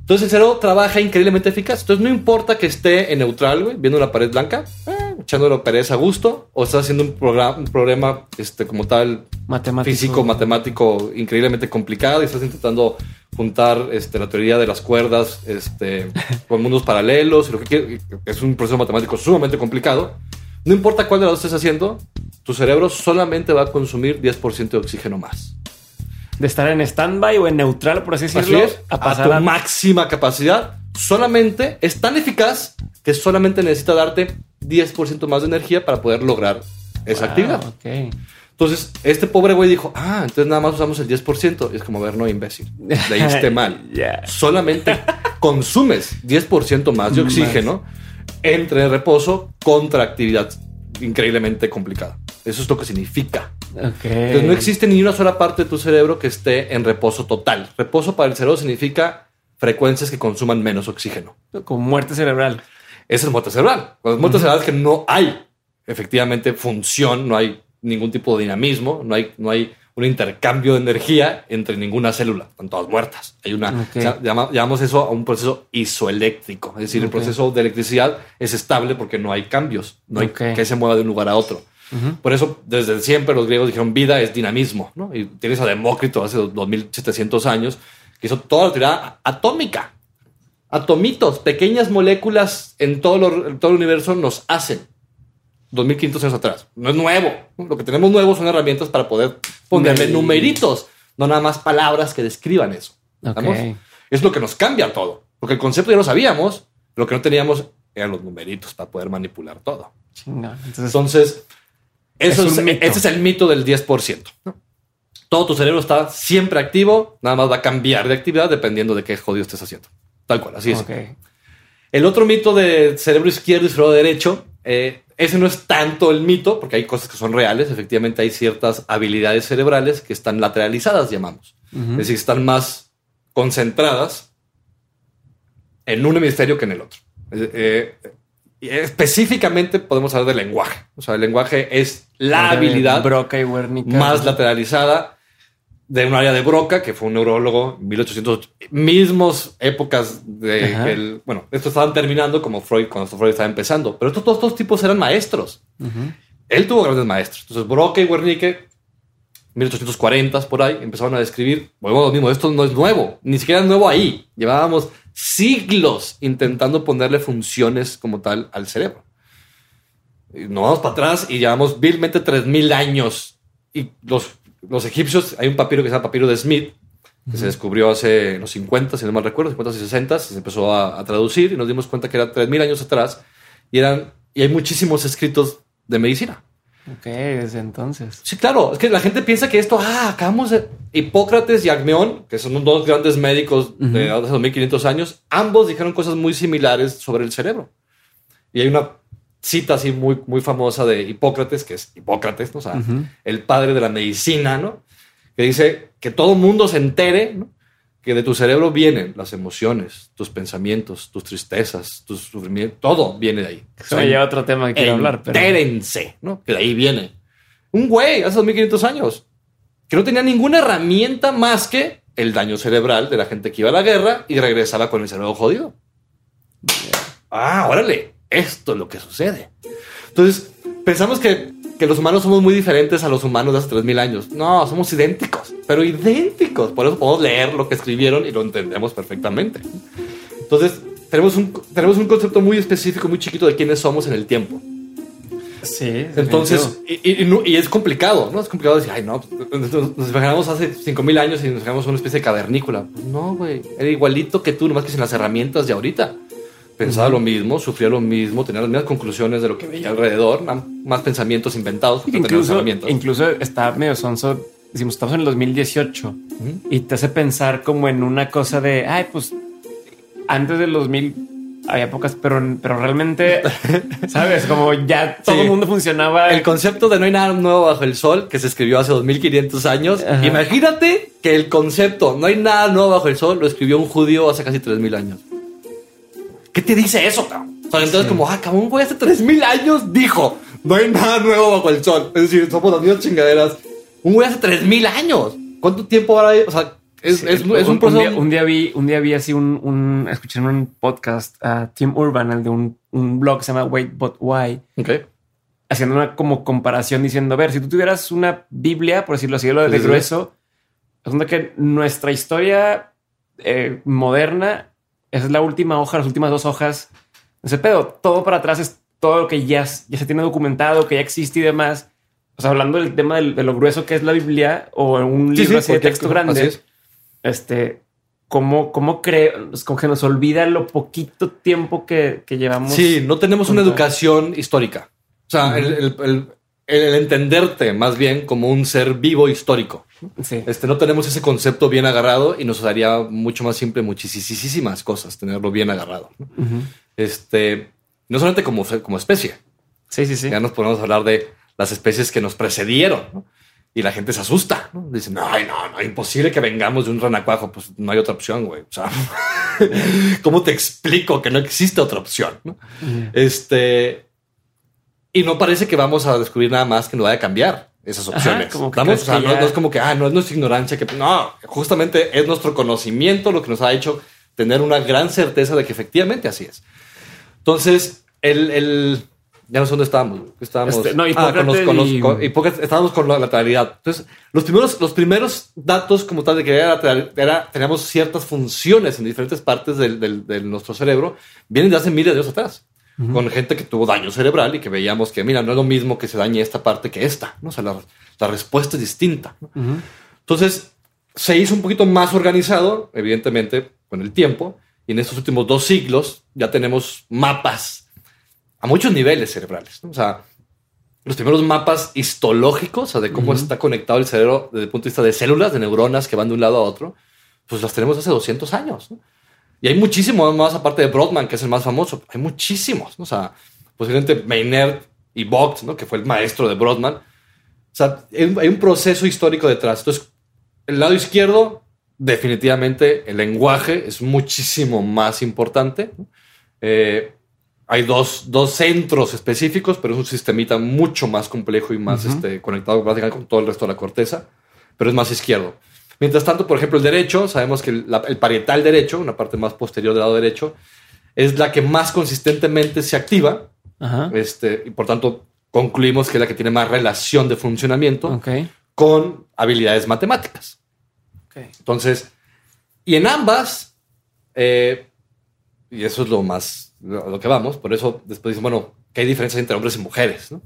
Entonces el cerebro trabaja increíblemente eficaz. Entonces no importa que esté en neutral, güey, viendo una pared blanca, eh, echándole pereza a gusto, o estás haciendo un, programa, un problema este, como tal Matemático. físico, matemático increíblemente complicado y estás intentando juntar este, la teoría de las cuerdas este, con mundos paralelos y lo que quieras. Es un proceso matemático sumamente complicado. No importa cuál de los dos estés haciendo, tu cerebro solamente va a consumir 10% de oxígeno más. De estar en stand-by o en neutral, por así Así decirlo. es, a tu a- máxima capacidad. Solamente es tan eficaz que solamente necesita darte 10% más de energía para poder lograr esa Wow, actividad. Entonces, este pobre güey dijo, ah, entonces nada más usamos el 10%. Y es como, a ver, no, imbécil. Leíste mal. Solamente consumes 10% más de Más. oxígeno entre reposo contra actividad increíblemente complicada. Eso es lo que significa. Entonces, no existe ni una sola parte de tu cerebro que esté en reposo total. Reposo para el cerebro significa frecuencias que consuman menos oxígeno. Con muerte cerebral. Es muerte cerebral. Cuando es muerte cerebral es que no hay efectivamente función, no hay ningún tipo de dinamismo, no hay, no hay un intercambio de energía entre ninguna célula. Están todas muertas. Hay una, Ok. o sea, llama- llamamos eso a un proceso isoeléctrico. Es decir, el Ok. proceso de electricidad es estable porque no hay cambios, no hay que se mueva de un lugar a otro. Ujú. Por eso, desde siempre los griegos dijeron vida es dinamismo, ¿no? Y tienes a Demócrito hace 2700 años que hizo toda la teoría atómica. Atomitos, pequeñas moléculas en todo, lo- todo el universo nos hacen. 2500 años atrás. No es nuevo. Lo que tenemos nuevo son herramientas para poder ponerle numeritos, no nada más palabras que describan eso. Ok. ¿Estamos? Es lo que nos cambia todo. Porque el concepto ya lo sabíamos, lo que no teníamos eran los numeritos para poder manipular todo. Chinga. Entonces, Entonces, eso Es es un mito. ese es el mito del 10%. ¿no? Todo tu cerebro está siempre activo, nada más va a cambiar de actividad dependiendo de qué jodido estés haciendo. Tal cual, así es. El otro mito de cerebro izquierdo y cerebro derecho, eh, ese no es tanto el mito, porque hay cosas que son reales. Efectivamente, hay ciertas habilidades cerebrales que están lateralizadas, llamamos. Es decir, están más concentradas en un hemisferio que en el otro. Eh, eh, específicamente podemos hablar del lenguaje. O sea, el lenguaje es la habilidad Broca y Wernicke. más lateralizada de un área de Broca, que fue un neurólogo, 1800, mismos épocas de Ajá. el, bueno, estos estaban terminando como Freud, cuando Freud estaba empezando, pero estos todos estos tipos eran maestros. Él tuvo grandes maestros. Entonces, Broca y Wernicke, 1840 por ahí, empezaron a describir, volvemos a lo mismo, esto no es nuevo, ni siquiera es nuevo ahí. Llevábamos siglos intentando ponerle funciones como tal al cerebro. Y nos vamos para atrás y llevamos vilmente 3000 años. Y los, los egipcios, hay un papiro que se llama papiro de Smith, que se descubrió hace los 50, si no mal recuerdo, 50 y 60, se empezó a, a traducir y nos dimos cuenta que era 3000 años atrás y eran y hay muchísimos escritos de medicina. Ok, desde entonces. Sí, claro. Es que la gente piensa que esto, ah, acabamos de. Hipócrates y Agmeón, que son dos grandes médicos de hace 2500 años, ambos dijeron cosas muy similares sobre el cerebro. Y hay una cita así muy, muy famosa de Hipócrates, que es Hipócrates, ¿no? o sea, el padre de la medicina, ¿no? Que dice que todo mundo se entere, ¿no? que de tu cerebro vienen las emociones, tus pensamientos, tus tristezas, tus sufrimientos, todo viene de ahí. Eso me lleva a otro tema que quiero hablar. Pero... Entérense, ¿no? Que de ahí viene. Un güey hace 2500 años que no tenía ninguna herramienta más que el daño cerebral de la gente que iba a la guerra y regresaba con el cerebro jodido. Ah, órale, esto es lo que sucede. Entonces, pensamos que, que los humanos somos muy diferentes a los humanos de hace 3000 años. No, somos idénticos, pero idénticos. Por eso podemos leer lo que escribieron y lo entendemos perfectamente. Entonces, tenemos un, tenemos un concepto muy específico, muy chiquito de quiénes somos en el tiempo. Sí. Entonces, y, y, y, y, es complicado, ¿no? Es complicado decir, ay, no, nos imaginamos hace 5000 años y nos imaginamos una especie de cavernícola. Pues no, güey, era igualito que tú, nomás que sin las herramientas de ahorita. Pensaba uh -huh. lo mismo, sufría lo mismo, tenía las mismas conclusiones de lo que veía alrededor, más pensamientos inventados. Incluso, incluso está medio sonso. Decimos, estamos en el 2018 uh -huh. y te hace pensar como en una cosa de, ay, pues antes del 2000 había pocas, pero, pero realmente, sabes, como ya todo sí. el mundo funcionaba. El concepto de no hay nada nuevo bajo el sol, que se escribió hace 2500 años. Ajá. Imagínate que el concepto no hay nada nuevo bajo el sol lo escribió un judío hace casi 3000 años. ¿Qué te dice eso, cabrón? O sea, entonces, sí. como, ah, cabrón, un güey hace 3000 años dijo, no hay nada nuevo bajo el sol. Es decir, somos las mismas chingaderas. Un güey hace 3000 años. ¿Cuánto tiempo ahora hay? O sea, es, sí, es, es, un, un, proceso. Un día, un día, vi, un día vi así un, un escuché en un podcast a uh, Tim Urban, el de un, blog que se llama Wait But Why. Okay. Haciendo una como comparación diciendo, a ver, si tú tuvieras una Biblia, por decirlo así, lo de sí, grueso, es que nuestra historia eh, moderna esa es la última hoja, las últimas dos hojas. Ese pedo, todo para atrás es todo lo que ya, ya se tiene documentado, que ya existe y demás. O sea, hablando del tema de, de lo grueso que es la Biblia o un libro sí, así de texto grande, este, ¿cómo, cómo creo? Como que nos olvida lo poquito tiempo que, que llevamos. Sí, no tenemos una educación histórica. O sea, uh -huh. el, el, el, el, entenderte más bien como un ser vivo histórico. Sí. Este, no tenemos ese concepto bien agarrado y nos haría mucho más simple muchísimas cosas tenerlo bien agarrado. ¿no? Uh -huh. Este, no solamente como, como especie. Sí, sí, sí. Ya nos podemos hablar de las especies que nos precedieron. ¿no? Y la gente se asusta. ¿no? Dicen, no, no, no, imposible que vengamos de un ranacuajo. Pues no hay otra opción, güey. O sea, ¿cómo te explico que no existe otra opción? Este, y no parece que vamos a descubrir nada más que nos vaya a cambiar esas opciones. Ajá, Vamos, o sea, no, no, es como que, ah, no es nuestra ignorancia, que no, justamente es nuestro conocimiento lo que nos ha hecho tener una gran certeza de que efectivamente así es. Entonces, el, el ya no sé dónde estábamos. Estábamos este, no, ah, con los, con los, con, estábamos con la lateralidad. Entonces, los primeros, los primeros datos como tal de que era, era, teníamos ciertas funciones en diferentes partes del, del, de nuestro cerebro, vienen de hace miles de años atrás. Uh -huh. con gente que tuvo daño cerebral y que veíamos que, mira, no es lo mismo que se dañe esta parte que esta, ¿no? O sea, la, la respuesta es distinta. ¿no? Uh -huh. Entonces, se hizo un poquito más organizado, evidentemente, con el tiempo, y en estos últimos dos siglos ya tenemos mapas a muchos niveles cerebrales, ¿no? O sea, los primeros mapas histológicos, o sea, de cómo uh -huh. está conectado el cerebro desde el punto de vista de células, de neuronas que van de un lado a otro, pues las tenemos hace 200 años, ¿no? Y hay muchísimos más, aparte de Brodmann, que es el más famoso. Hay muchísimos, ¿no? O sea, posiblemente Maynard y Vogt, ¿no? Que fue el maestro de Brodmann. O sea, hay un proceso histórico detrás. Entonces, el lado izquierdo, definitivamente, el lenguaje es muchísimo más importante. Eh, hay dos, dos, centros específicos, pero es un sistemita mucho más complejo y más uh -huh. este, conectado con todo el resto de la corteza, pero es más izquierdo. Mientras tanto, por ejemplo, el derecho, sabemos que el, la, el, parietal derecho, una parte más posterior del lado derecho, es la que más consistentemente se activa. Ajá. Este, y por tanto, concluimos que es la que tiene más relación de funcionamiento okay. con habilidades matemáticas. Okay. Entonces, y en ambas, eh, y eso es lo más, lo, lo que vamos. Por eso después dicen, bueno, ¿qué hay diferencias entre hombres y mujeres? ¿no?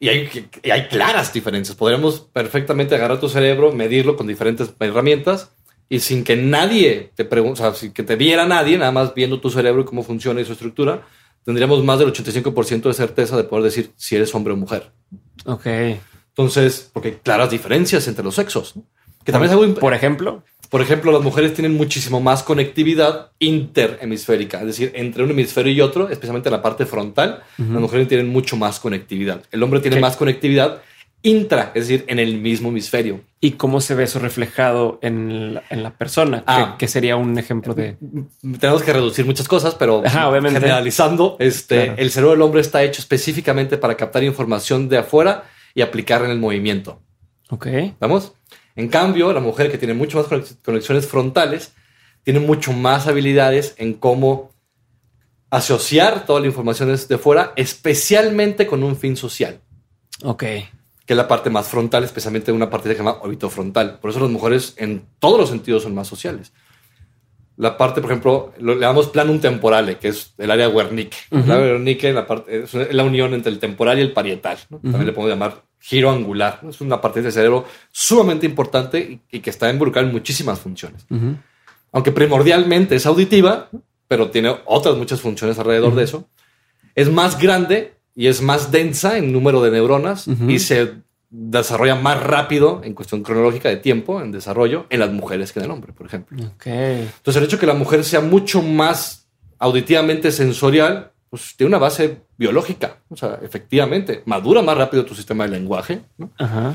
Y hay, y hay claras diferencias. Podríamos perfectamente agarrar tu cerebro, medirlo con diferentes herramientas y sin que nadie te pregunte, o sea, sin que te viera nadie, nada más viendo tu cerebro y cómo funciona y su estructura, tendríamos más del 85% de certeza de poder decir si eres hombre o mujer. Ok. Entonces, porque hay claras diferencias entre los sexos, ¿no? que también es algo Por ejemplo. Por ejemplo, las mujeres tienen muchísimo más conectividad interhemisférica, es decir, entre un hemisferio y otro, especialmente en la parte frontal, las mujeres tienen mucho más conectividad. El hombre tiene más conectividad intra, es decir, en el mismo hemisferio. ¿Y cómo se ve eso reflejado en la, en la persona? Ah. que, que sería un ejemplo de... Tenemos que reducir muchas cosas, pero Ajá, obviamente. generalizando, este, Claro. el cerebro del hombre está hecho específicamente para captar información de afuera y aplicarla en el movimiento. Ok. ¿Vamos? En cambio, la mujer que tiene mucho más conex- conexiones frontales tiene mucho más habilidades en cómo asociar toda la información desde fuera, especialmente con un fin social, Ok. que es la parte más frontal, especialmente una parte que se llama óbito frontal. Por eso las mujeres en todos los sentidos son más sociales. La parte, por ejemplo, lo, le llamamos planum temporale, que es el área Wernicke. Wernicke la parte, es la unión entre el temporal y el parietal. ¿no? También le podemos llamar giro angular. ¿no? Es una parte del cerebro sumamente importante y, que está involucrada en muchísimas funciones. Aunque primordialmente es auditiva, pero tiene otras muchas funciones alrededor de eso. Es más grande y es más densa en número de neuronas y se desarrolla más rápido en cuestión cronológica de tiempo en desarrollo en las mujeres que en el hombre, por ejemplo. Entonces, el hecho de que la mujer sea mucho más auditivamente sensorial, pues tiene una base biológica. O sea, efectivamente, madura más rápido tu sistema de lenguaje, ¿no? Ajá.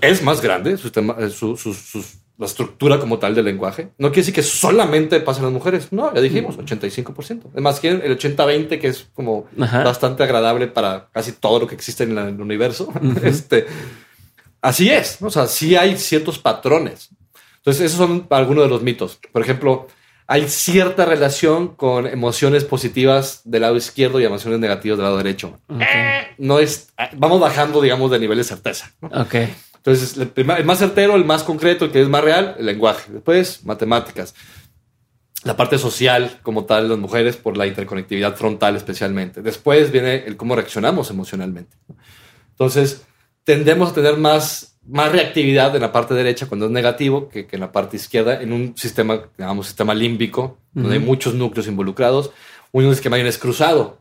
Es más grande su sistema- eh, su- su- sus- la estructura como tal del lenguaje. No quiere decir que solamente pasa en las mujeres. No, ya dijimos, 85%. Además, que el 80-20, que es como Ajá. bastante agradable para casi todo lo que existe en el universo. este, así es. ¿no? O sea, sí hay ciertos patrones. Entonces, esos son algunos de los mitos. Por ejemplo, hay cierta relación con emociones positivas del lado izquierdo y emociones negativas del lado derecho. Ok. No es, vamos bajando, digamos, de nivel de certeza. Ok. Entonces, el, más certero, el más concreto, el que es más real, el lenguaje. Después, matemáticas. La parte social, como tal, las mujeres, por la interconectividad frontal especialmente. Después viene el cómo reaccionamos emocionalmente. Entonces, tendemos a tener más, más reactividad en la parte derecha cuando es negativo que, que en la parte izquierda, en un sistema, digamos, sistema límbico, donde hay muchos núcleos involucrados. Un esquema bien es cruzado,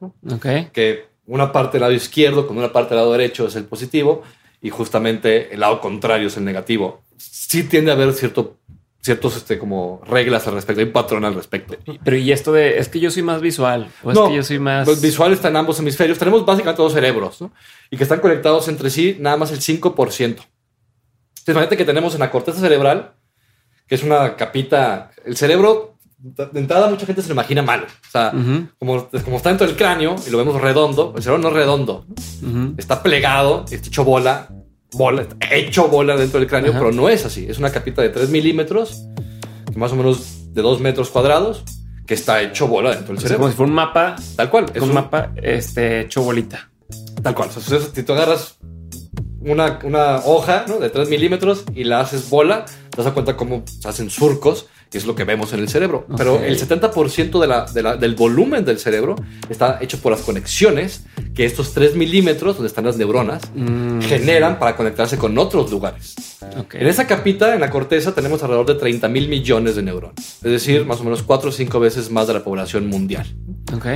que una parte del lado izquierdo con una parte del lado derecho es el positivo y justamente el lado contrario es el negativo. Sí tiende a haber cierto, ciertos este, como reglas al respecto, hay un patrón al respecto. Pero y esto de es que yo soy más visual o es que yo soy más Los visuales están en ambos hemisferios. Tenemos básicamente dos cerebros ¿no? y que están conectados entre sí nada más el 5%. Imagínate que tenemos en la corteza cerebral, que es una capita, el cerebro, de entrada mucha gente se lo imagina mal. O sea, Ujú. como, como está dentro del cráneo y lo vemos redondo, el cerebro no es redondo. Ujú. está plegado, está hecho bola, bola, está hecho bola dentro del cráneo, Ajá. pero no es así. Es una capita de 3 milímetros, más o menos de 2 metros cuadrados, que está hecho bola dentro del O sea, cerebro. como si fuera un mapa Tal cual. Es un un- mapa este hecho bolita. Tal cual. O sea, si tú agarras una, una hoja ¿no? de 3 milímetros y la haces bola, te das cuenta cómo se hacen surcos, que es lo que vemos en el cerebro. Pero el 70% de la, de la- del volumen del cerebro está hecho por las conexiones que estos 3 milímetros, donde están las neuronas, Mm, generan para conectarse con otros lugares. ok. En esa capita, en la corteza, tenemos alrededor de 30 mil millones de neuronas. Es decir, más o menos 4 o 5 veces más de la población mundial. Ok.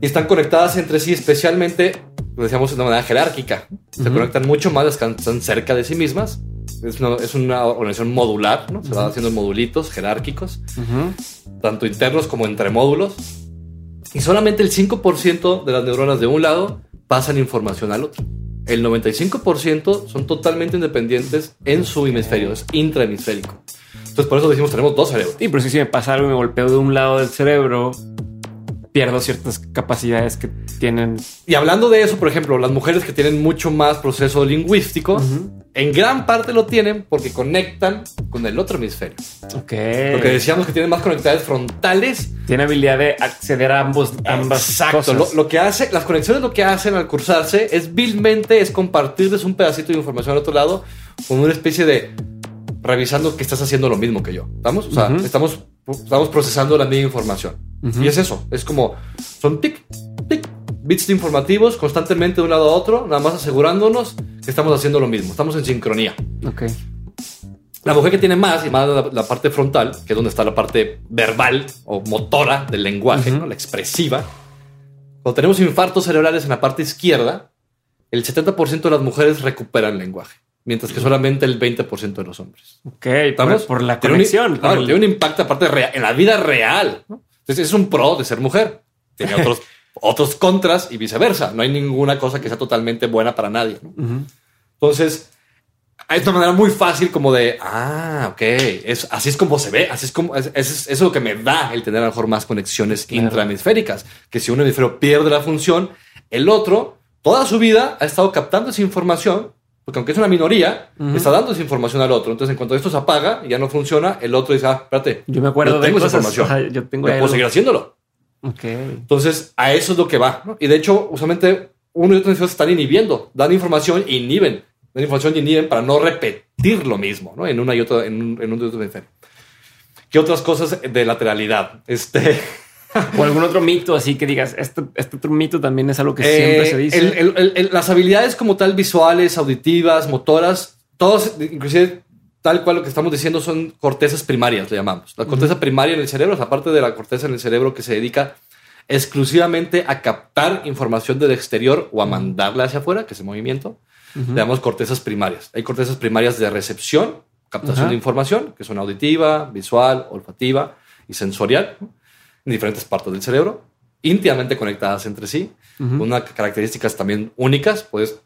Y están conectadas entre sí, especialmente, lo decíamos de una manera jerárquica. Se Ujú. conectan mucho más las que están cerca de sí mismas. Es una, es una organización modular, ¿no? Se va haciendo en modulitos jerárquicos, Ujú. tanto internos como entre módulos. Y solamente el 5% de las neuronas de un lado pasan información al otro. El 95% son totalmente independientes en su hemisferio, es intrahemisférico. Entonces, por eso decimos tenemos dos cerebros. Sí, pero si me pasa algo y me golpeo de un lado del cerebro, pierdo ciertas capacidades que tienen. Y hablando de eso, por ejemplo, las mujeres que tienen mucho más proceso lingüístico, en gran parte lo tienen porque conectan con el otro hemisferio. Ok. Lo que decíamos que tienen más conectividades frontales. Tiene habilidad de acceder a ambos, ambas Exacto. cosas. Lo, lo que hace, las conexiones lo que hacen al cruzarse es vilmente es compartirles un pedacito de información al otro lado con una especie de revisando que estás haciendo lo mismo que yo. ¿Estamos? O sea, Ujú. estamos estamos procesando la misma información. Y es eso, es como, son tic, tic, bits informativos constantemente de un lado a otro, nada más asegurándonos que estamos haciendo lo mismo, estamos en sincronía. Ok. La mujer que tiene más, y más la, la parte frontal, que es donde está la parte verbal o motora del lenguaje, ¿no? la expresiva, cuando tenemos infartos cerebrales en la parte izquierda, el 70% de las mujeres recuperan lenguaje, mientras que solamente el 20% de los hombres. Ok, por, ¿Estamos? por la Tiene un- conexión. claro, el- tiene un impacto aparte real, en la vida real. ¿no? Entonces es un pro de ser mujer. Tiene otros, otros contras y viceversa. No hay ninguna cosa que sea totalmente buena para nadie. ¿no? Ujú. Entonces, es una manera muy fácil como de, ah, ok, es, así es como se ve, así es como, es, es- eso es lo que me da el tener a lo mejor más conexiones Claro. intrahemisféricas, que si un hemisferio pierde la función, el otro, toda su vida ha estado captando esa información, porque aunque es una minoría, está dando esa información al otro. Entonces, en cuanto esto se apaga y ya no funciona, el otro dice, ah, espérate, Yo me acuerdo yo de tengo esa cosas. información. Yo tengo yo puedo seguir haciéndolo. Ok. Entonces, a eso es lo que va. ¿no? Y de hecho, usualmente uno y otro se están inhibiendo, dan información e inhiben. Dan información y inhiben para no repetir lo mismo ¿no? en una y otra, en un, en un y otro hemisferio. ¿Qué otras cosas de lateralidad? Este, O algún otro mito así que digas, este, este otro mito también es algo que siempre eh, se dice. el- el- el- el- las habilidades como tal, visuales, auditivas, motoras, todos, inclusive tal cual lo que estamos diciendo son cortezas primarias, le llamamos. La corteza primaria en el cerebro es la parte de la corteza en el cerebro que se dedica exclusivamente a captar información del exterior o a mandarla hacia afuera, que es el movimiento. Ujú. Le llamamos cortezas primarias. Hay cortezas primarias de recepción, captación de información, que son auditiva, visual, olfativa y sensorial. En diferentes partes del cerebro, íntimamente conectadas entre sí, Ujú. con unas características también únicas. Puedes,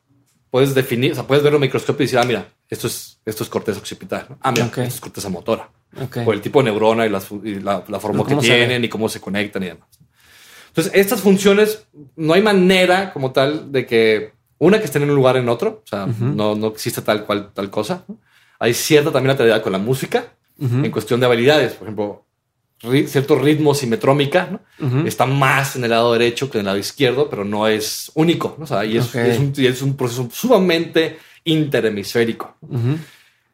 puedes definir, o sea, puedes verlo en microscopio y decir, ah, mira, esto es, esto es corteza occipital. ¿no? Ah, mira, Ok. esto es corteza motora. Ok. O el tipo de neurona y, las y la, la forma que tienen y cómo se conectan y demás. Entonces, estas funciones, no hay manera como tal de que una que estén en un lugar en otro, o sea, Ujú. no, no existe tal cual tal cosa. Hay cierta también lateralidad con la música Ujú. en cuestión de habilidades, por ejemplo, ciertos ritmos y metrómica, está más en el lado derecho que en el lado izquierdo, pero no es único, ¿no? O sea, y es, un, y es un proceso sumamente interhemisférico.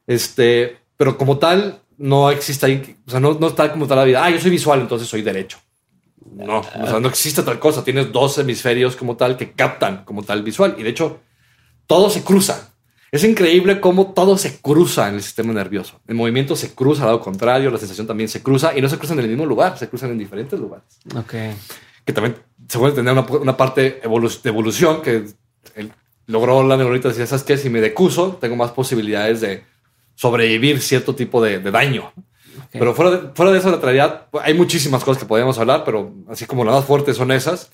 Este, pero como tal, no existe ahí, o sea, no, no está como tal la vida. Ah, yo soy visual, entonces soy derecho. No, o sea, no existe tal cosa. Tienes dos hemisferios como tal que captan como tal visual. Y de hecho, todo se cruza. Es increíble cómo todo se cruza en el sistema nervioso. El movimiento se cruza al lado contrario, la sensación también se cruza y no se cruzan en el mismo lugar, se cruzan en diferentes lugares Ok. que también se puede tener una, una parte evolu- de evolución que logró la neuronita decir, ¿sabes qué? Si me decuso, tengo más posibilidades de sobrevivir cierto tipo de, de daño. Pero fuera de, fuera de esa lateralidad, pues, hay muchísimas cosas que podemos hablar, pero así como las más fuertes son esas.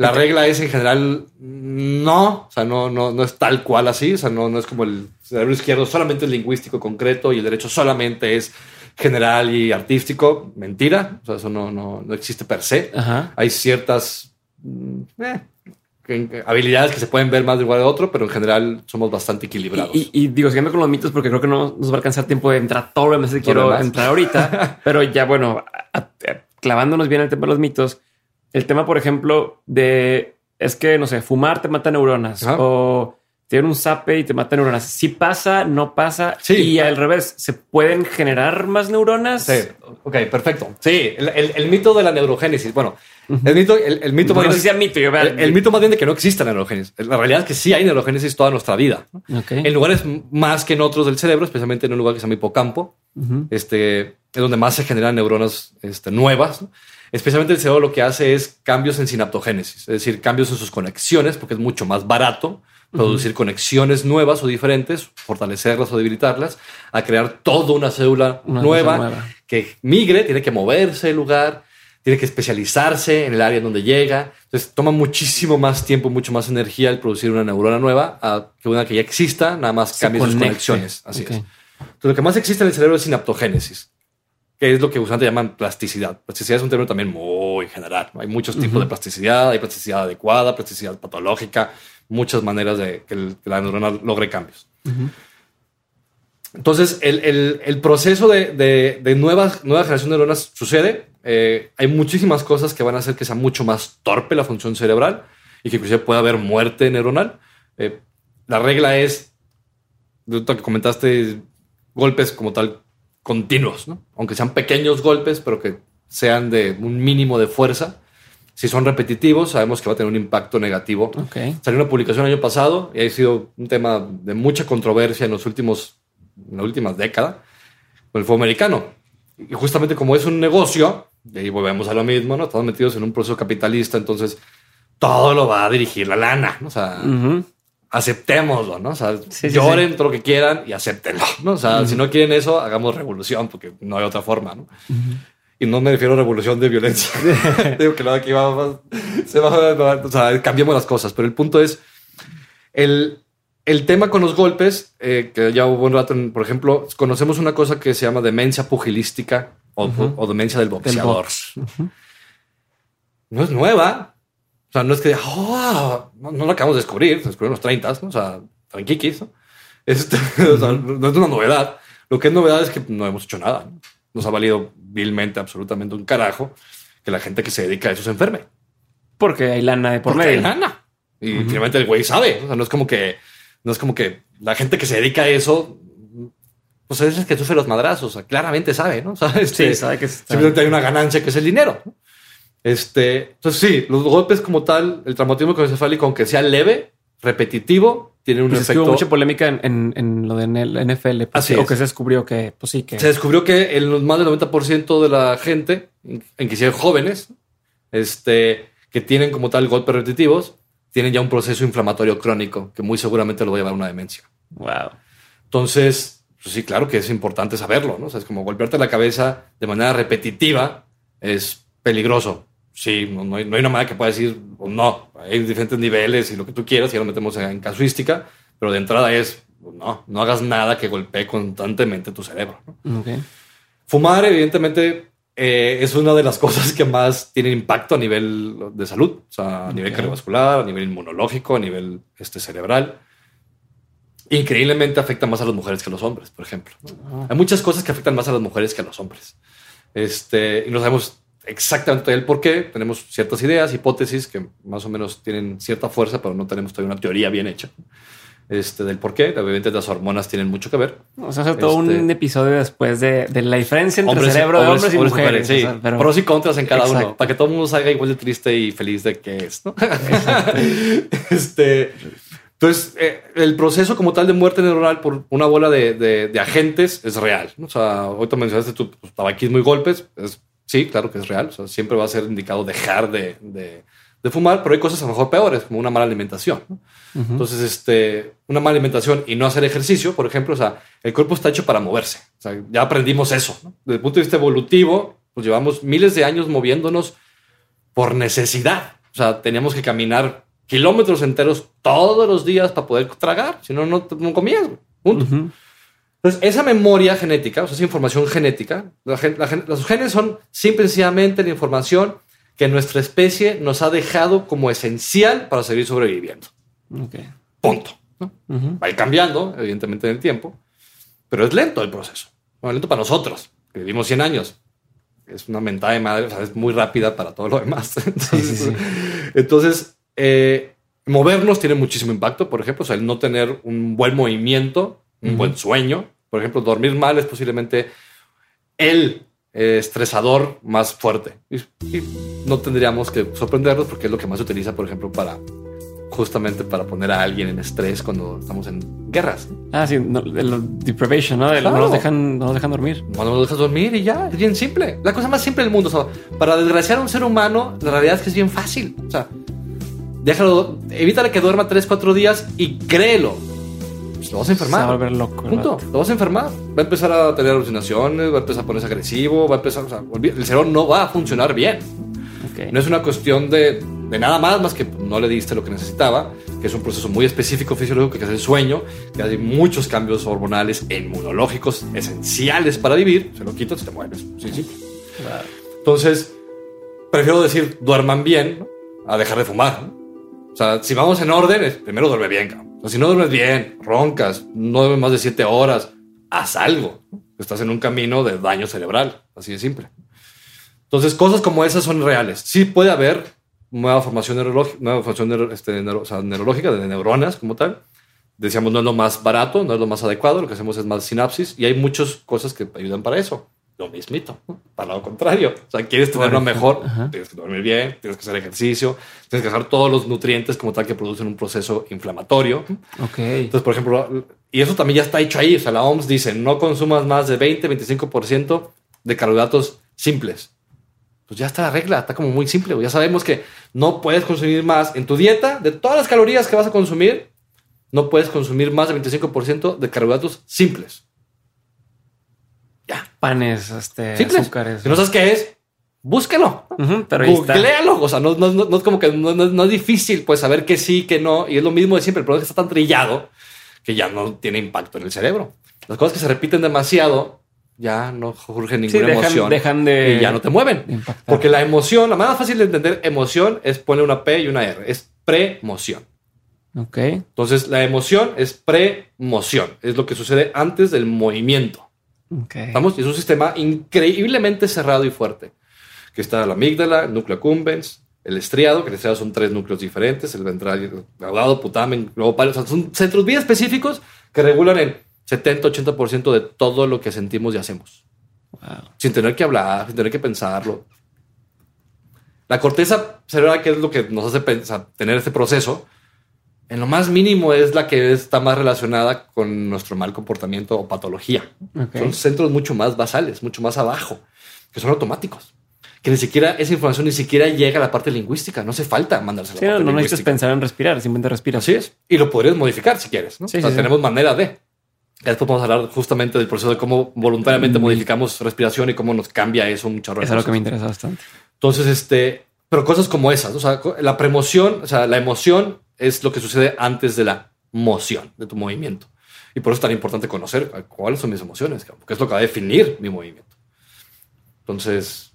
La regla es en general no, o sea, no, no, no es tal cual así, o sea, no, no es como el cerebro izquierdo solamente es lingüístico concreto y el derecho solamente es general y artístico. Mentira, o sea, eso no, no, no existe per se Ajá. hay ciertas mm, eh, habilidades que se pueden ver más de lugar a otro, pero en general somos bastante equilibrados. Y, y- y digo, siguiendo con los mitos, porque creo que no nos va a alcanzar tiempo de entrar todo lo que quiero entrar ahorita, pero ya bueno, a- a- clavándonos bien el tema de los mitos, el tema, por ejemplo, de es que no sé, fumar te mata neuronas Ajá. o tener un zape y te mata neuronas. Si pasa, no pasa. Sí. Y al revés, se pueden generar más neuronas. Sí, ok, perfecto. Sí, el, el- el mito de la neurogénesis. Bueno, el mito, el, el mito más no si sea mito. Yo, el, el mito más bien de que no exista la neurogénesis. La realidad es que sí hay neurogénesis toda nuestra vida. En lugares más que en otros del cerebro, especialmente en un lugar que se llama hipocampo, Ujú. este, es donde más se generan neuronas este, nuevas. ¿no? Especialmente el cerebro lo que hace es cambios en sinaptogénesis, es decir, cambios en sus conexiones, porque es mucho más barato producir conexiones nuevas o diferentes, fortalecerlas o debilitarlas, a crear toda una célula Una nueva, que migre, tiene que moverse del lugar, tiene que especializarse en el área en donde llega. Entonces toma muchísimo más tiempo, mucho más energía el producir una neurona nueva a que una que ya exista, nada más Se cambie sus conexiones. Así es. Entonces, lo que más existe en el cerebro es sinaptogénesis, que es lo que usualmente llaman plasticidad. Plasticidad es un término también muy general. Hay muchos tipos de plasticidad, hay plasticidad adecuada, plasticidad patológica, muchas maneras de que, el- que la neurona logre cambios. Entonces, el, el- el proceso de, de, de nuevas, nueva generación de neuronas sucede. Eh, hay muchísimas cosas que van a hacer que sea mucho más torpe la función cerebral y que inclusive pueda haber muerte neuronal. Eh, la regla es, lo que comentaste, golpes como tal continuos, ¿no? aunque sean pequeños golpes, pero que sean de un mínimo de fuerza. Si son repetitivos, sabemos que va a tener un impacto negativo. Ok. Salió una publicación el año pasado y ha sido un tema de mucha controversia en los últimos, en la última década con el fútbol americano. Y justamente como es un negocio, y ahí volvemos a lo mismo, ¿no? Estamos metidos en un proceso capitalista, entonces todo lo va a dirigir la lana, ¿no? O sea, Ujú. Aceptémoslo, ¿no? O sea, Sí, sí, lloren todo lo que quieran y acéptenlo, ¿no? O sea, si no quieren eso, hagamos revolución, porque no hay otra forma, ¿no? Y no me refiero a revolución de violencia. Digo que no, aquí vamos, se va, o sea, cambiamos las cosas, pero el punto es el, el tema con los golpes, eh, que ya hubo un rato, en- por ejemplo, conocemos una cosa que se llama demencia pugilística o, o demencia del boxeador. box. No es nueva. O sea, no es que, oh, no, no lo acabamos de descubrir, en los 30, ¿no? O sea, tranquiquis, ¿no? Este, o sea, no es una novedad. Lo que es novedad es que no hemos hecho nada. ¿no? Nos ha valido vilmente absolutamente un carajo que la gente que se dedica a eso se enferme. Porque hay lana de por Porque hay medio. lana. Y finalmente el güey sabe. O sea, no es como que, no es como que la gente que se dedica a eso, pues es el que sufre los madrazos. O sea, claramente sabe, ¿no? O sea, este, Sí, sabe que está- simplemente hay una ganancia que es el dinero. ¿no? Este, entonces sí, los golpes como tal, el traumatismo encefálico, aunque sea leve, repetitivo, tiene un Pues es que hubo efecto. mucha polémica en, en- en lo de NFL. pues, Así o es. que se descubrió que, pues sí, que Se descubrió que el más del 90% de la gente, en jóvenes, este, que tienen como tal golpes repetitivos, tienen ya un proceso inflamatorio crónico que muy seguramente lo va a llevar a una demencia. wow. Entonces, pues sí, claro que es importante saberlo, ¿no? O sea, es como golpearte la cabeza de manera repetitiva es peligroso. Sí, no, no hay, no hay una manera que pueda decir o no. Hay diferentes niveles y lo que tú quieras, y lo metemos en, casuística, pero de entrada es no, no hagas nada que golpee constantemente tu cerebro. Fumar, evidentemente, eh, es una de las cosas que más tienen impacto a nivel de salud, o sea, a nivel cardiovascular, a nivel inmunológico, a nivel este, cerebral. Increíblemente afecta más a las mujeres que a los hombres, por ejemplo. ¿no? Hay muchas cosas que afectan más a las mujeres que a los hombres. Este, y no sabemos exactamente el por qué. Tenemos ciertas ideas, hipótesis que más o menos tienen cierta fuerza, pero no tenemos todavía una teoría bien hecha este, del por qué. Obviamente las hormonas tienen mucho que ver. O sea, hace todo Este- un episodio después de, de la diferencia entre Hombres- cerebro de hombres- hombres y hombres mujeres. sí. o sea, pero- Pros y contras en cada uno, Exacto. para que todo el mundo salga igual de triste y feliz de que es. ¿no? este, entonces, eh, el proceso como tal de muerte neuronal por una bola de, de- de agentes es real. ¿no? O sea, ahorita mencionaste tu pues, tabaquismo y golpes. Es, sí, claro que es real. O sea, siempre va a ser indicado dejar de, de- de fumar, pero hay cosas a lo mejor peores, como una mala alimentación. ¿no? Entonces, este, una mala alimentación y no hacer ejercicio, por ejemplo, o sea, el cuerpo está hecho para moverse. O sea, ya aprendimos eso. ¿no? Desde el punto de vista evolutivo, pues llevamos miles de años moviéndonos por necesidad. O sea, teníamos que caminar kilómetros enteros todos los días para poder tragar. Si no, no, no comías. Punto. Ujú. Entonces, esa memoria genética, o sea, esa información genética, la la los genes son simple y sencillamente la información que nuestra especie nos ha dejado como esencial para seguir sobreviviendo. Ok. Punto. Va a ir cambiando, evidentemente, en el tiempo, pero es lento el proceso. Bueno, lento para nosotros, que vivimos 100 años. Es una mentada de madre, o sea, es muy rápida para todo lo demás. Entonces, sí, sí. entonces, eh, movernos tiene muchísimo impacto. Por ejemplo, o sea, el no tener un buen movimiento, un buen sueño. Por ejemplo, dormir mal es posiblemente el eh, estresador más fuerte. Y, y no tendríamos que sorprendernos porque es lo que más se utiliza, por ejemplo, para justamente para poner a alguien en estrés cuando estamos en guerras. Ah, sí, no, deprivation, ¿no? Claro. No nos dejan, no nos dejan dormir. No nos dejas dormir y ya, es bien simple. La cosa más simple del mundo. O sea, para desgraciar a un ser humano, la realidad es que es bien fácil. O sea, déjalo, evítale que duerma 3, 4 días y créelo. Pues lo vas a Se va a enfermar. volver loco. Punto. Lo vas a enfermar. Va a empezar a tener alucinaciones, va a empezar a ponerse agresivo, va a empezar, o sea, el cerebro no va a funcionar bien. Ok. No es una cuestión de, de nada más, más que no le diste lo que necesitaba, que es un proceso muy específico fisiológico, que es el sueño, que hay muchos cambios hormonales e inmunológicos esenciales para vivir. Se lo quitas y te mueres. Sí, sí. Claro. Entonces, prefiero decir duerman bien a dejar de fumar. O sea, si vamos en orden, es primero duerme bien. cabrón. O sea, si no duermes bien, roncas, no duermes más de siete horas, haz algo. Estás en un camino de daño cerebral, así de simple. Entonces, cosas como esas son reales. Sí puede haber nueva formación nueva formación este, neurológica de neuronas como tal. decíamos, no es lo más barato, no es lo más adecuado, lo que hacemos es más sinapsis y hay muchas cosas que ayudan para eso. Lo mismito, para lo contrario. O sea, quieres tenerlo mejor, tienes que dormir bien, tienes que hacer ejercicio, tienes que hacer todos los nutrientes como tal que producen un proceso inflamatorio. Ok. Entonces, por ejemplo, y eso también ya está hecho ahí. O sea, la OMS dice, no consumas más de 20, 25% de carbohidratos simples. Pues ya está la regla, está como muy simple. Ya sabemos que no puedes consumir más en tu dieta, de todas las calorías que vas a consumir, no puedes consumir más del 25% de carbohidratos simples. Ya. Panes, este, azúcares. Si no sabes qué es, búsquelo. Ujú, pero. Googlealo. O sea, no, no, no, es como que no, es difícil pues saber que sí, que no. Y es lo mismo de siempre. El problema es que está tan trillado que ya no tiene impacto en el cerebro. Las cosas que se repiten demasiado ya no surge ninguna dejan- emoción. dejan de- Y ya no te mueven. impactar. Porque la emoción, la más fácil de entender emoción es poner una P y una R. Es premoción. Ok. Entonces, la emoción es premoción. Es lo que sucede antes del movimiento. Ok. Estamos, y es un sistema increíblemente cerrado y fuerte. Que está la amígdala, el núcleo accumbens, el estriado, que el estriado son tres núcleos diferentes, el ventral, el caudado, putamen, globo. O sea, son centros bien específicos que regulan el 70-80% de todo lo que sentimos y hacemos. Wow. Sin tener que hablar, sin tener que pensarlo. La corteza cerebral, que es lo que nos hace pensar, tener este proceso, en lo más mínimo es la que está más relacionada con nuestro mal comportamiento o patología. Son centros mucho más basales, mucho más abajo, que son automáticos. Que ni siquiera esa información ni siquiera llega a la parte lingüística. No hace falta mandársela. Sí, a la no, no necesitas pensar en respirar, simplemente respiras. Así es. Y lo podrías modificar si quieres. ¿no? Sí, O sea, sí, sí. tenemos manera de. Ya Después vamos a hablar justamente del proceso de cómo voluntariamente Mm. modificamos respiración y cómo nos cambia eso un chorro Es algo que me interesa bastante. Entonces, este, pero cosas como esas, o sea, la premoción, o sea, la emoción es lo que sucede antes de la moción, de tu movimiento. Y por eso es tan importante conocer cuáles son mis emociones, porque es lo que va a definir mi movimiento. Entonces,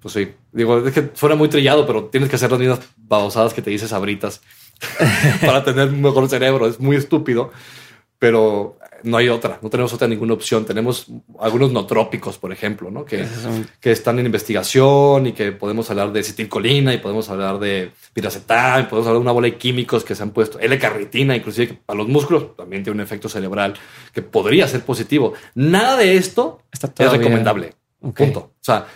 pues sí, digo, es que suena muy trillado, pero tienes que hacer las mismas babosadas que te dices abritas para tener un mejor cerebro. Es muy estúpido, pero no hay otra, no tenemos otra ninguna opción. Tenemos algunos notrópicos, por ejemplo, ¿no? Que, que están en investigación y que podemos hablar de acetilcolina y podemos hablar de piracetam, podemos hablar de una bola de químicos que se han puesto, L-carnitina, inclusive que para los músculos también tiene un efecto cerebral que podría ser positivo. Nada de esto Está es recomendable. Ok. Punto. O sea,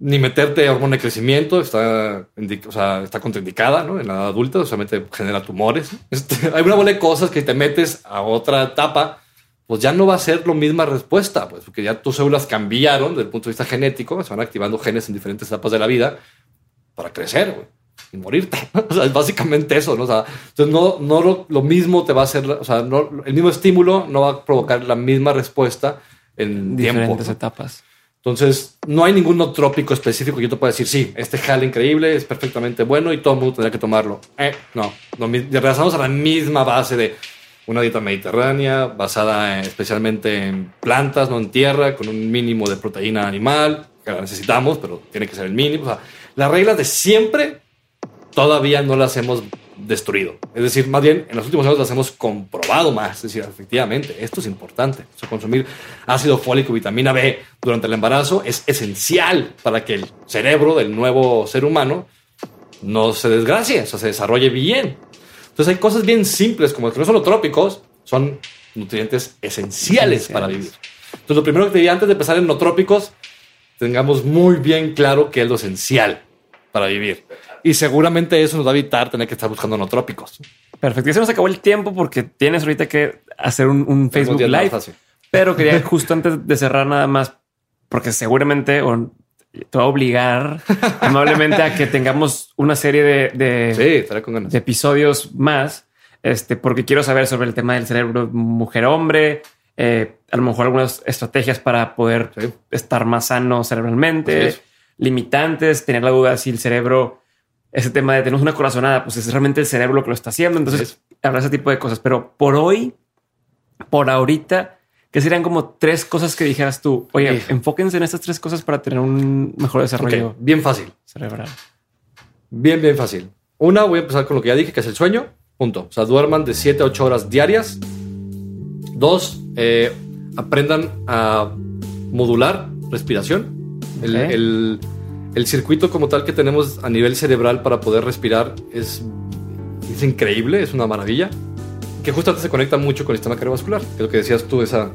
ni meterte hormona de crecimiento está, o sea, está contraindicada ¿no? en la edad adulta, solamente genera tumores. Este, hay una bola de cosas que te metes a otra etapa, pues ya no va a ser la misma respuesta, pues porque ya tus células cambiaron desde el punto de vista genético, se van activando genes en diferentes etapas de la vida para crecer y morirte. O sea, es básicamente eso, ¿no? O sea, entonces no, no lo, lo mismo te va a hacer, o sea, no, el mismo estímulo no va a provocar la misma respuesta en tiempo. diferentes ¿no? etapas. Entonces, no hay ningún trópico específico que yo te pueda decir, sí, este jale increíble, es perfectamente bueno y todo el mundo tendría que tomarlo. Eh, no, no, regresamos a la misma base de una dieta mediterránea basada en- especialmente en plantas, no en tierra, con un mínimo de proteína animal, que la necesitamos, pero tiene que ser el mínimo. O sea, las reglas de siempre todavía no las hemos destruido. Es decir, más bien en los últimos años las hemos comprobado más. Es decir, efectivamente, esto es importante. O consumir ácido fólico y vitamina B durante el embarazo es esencial para que el cerebro del nuevo ser humano no se desgracie, o sea, se desarrolle bien. Entonces hay cosas bien simples como que no son son nutrientes esenciales Esenciales. para vivir. Entonces lo primero que te diría antes de empezar en no trópicos, tengamos muy bien claro qué es lo esencial para vivir. Y seguramente eso nos va a evitar tener que estar buscando no trópicos. Perfecto. Ya se nos acabó el tiempo porque tienes ahorita que hacer un, un Facebook Live. Pero quería justo antes de cerrar nada más, porque seguramente o te va a obligar amablemente a que tengamos una serie de, de- Sí, estaré con ganas. de episodios más, este, porque quiero saber sobre el tema del cerebro mujer-hombre, eh, a lo mejor algunas estrategias para poder Sí. estar más sano cerebralmente, limitantes, tener la duda si el cerebro, ese tema de tenemos una corazonada, pues es realmente el cerebro lo que lo está haciendo. Entonces, habrá ese tipo de cosas. Pero por hoy, por ahorita, que serían como tres cosas que dijeras tú, oye, Sí. enfóquense en estas tres cosas para tener un mejor desarrollo bien fácil. cerebral. Bien, bien fácil. Una, voy a empezar con lo que ya dije, que es el sueño. Punto. O sea, duerman de 7 a 8 horas diarias. Dos, eh, aprendan a modular respiración. El, el- el circuito como tal que tenemos a nivel cerebral para poder respirar es, es increíble, es una maravilla. Que justamente se conecta mucho con el sistema cardiovascular, que es lo que decías tú, esa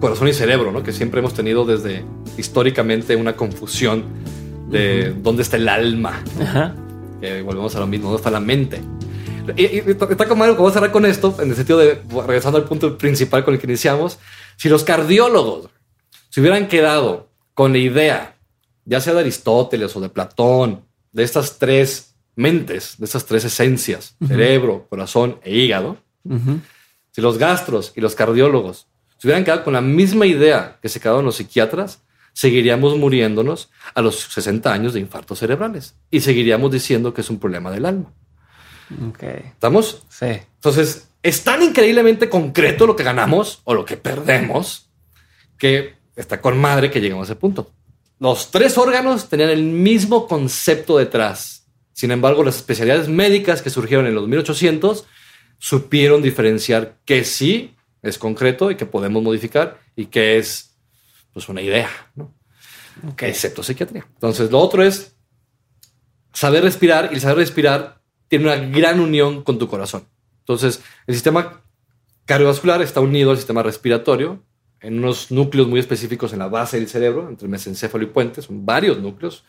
corazón y cerebro, ¿no? Que siempre hemos tenido desde históricamente una confusión de dónde está el alma. Ajá. Volvemos a lo mismo, dónde está la mente. Y, y- está como algo que vamos a cerrar con esto, en el sentido de, regresando al punto principal con el que iniciamos, si los cardiólogos se hubieran quedado con la idea, ya sea de Aristóteles o de Platón, de estas tres mentes, de estas tres esencias, cerebro, corazón e hígado, Ujú. si los gastros y los cardiólogos se hubieran quedado con la misma idea que se quedaron los psiquiatras, seguiríamos muriéndonos a los 60 años de infartos cerebrales y seguiríamos diciendo que es un problema del alma. Ok. ¿Estamos? Sí. Entonces, es tan increíblemente concreto lo que ganamos o lo que perdemos que está con madre que llegamos a ese punto. Los tres órganos tenían el mismo concepto detrás. Sin embargo, las especialidades médicas que surgieron en los 1800 supieron diferenciar que sí es concreto y que podemos modificar y que es pues una idea, ¿no? Ok. excepto psiquiatría. Entonces, lo otro es saber respirar y el saber respirar tiene una gran unión con tu corazón. Entonces, el sistema cardiovascular está unido al sistema respiratorio en unos núcleos muy específicos en la base del cerebro, entre mesencéfalo y puente. Son varios núcleos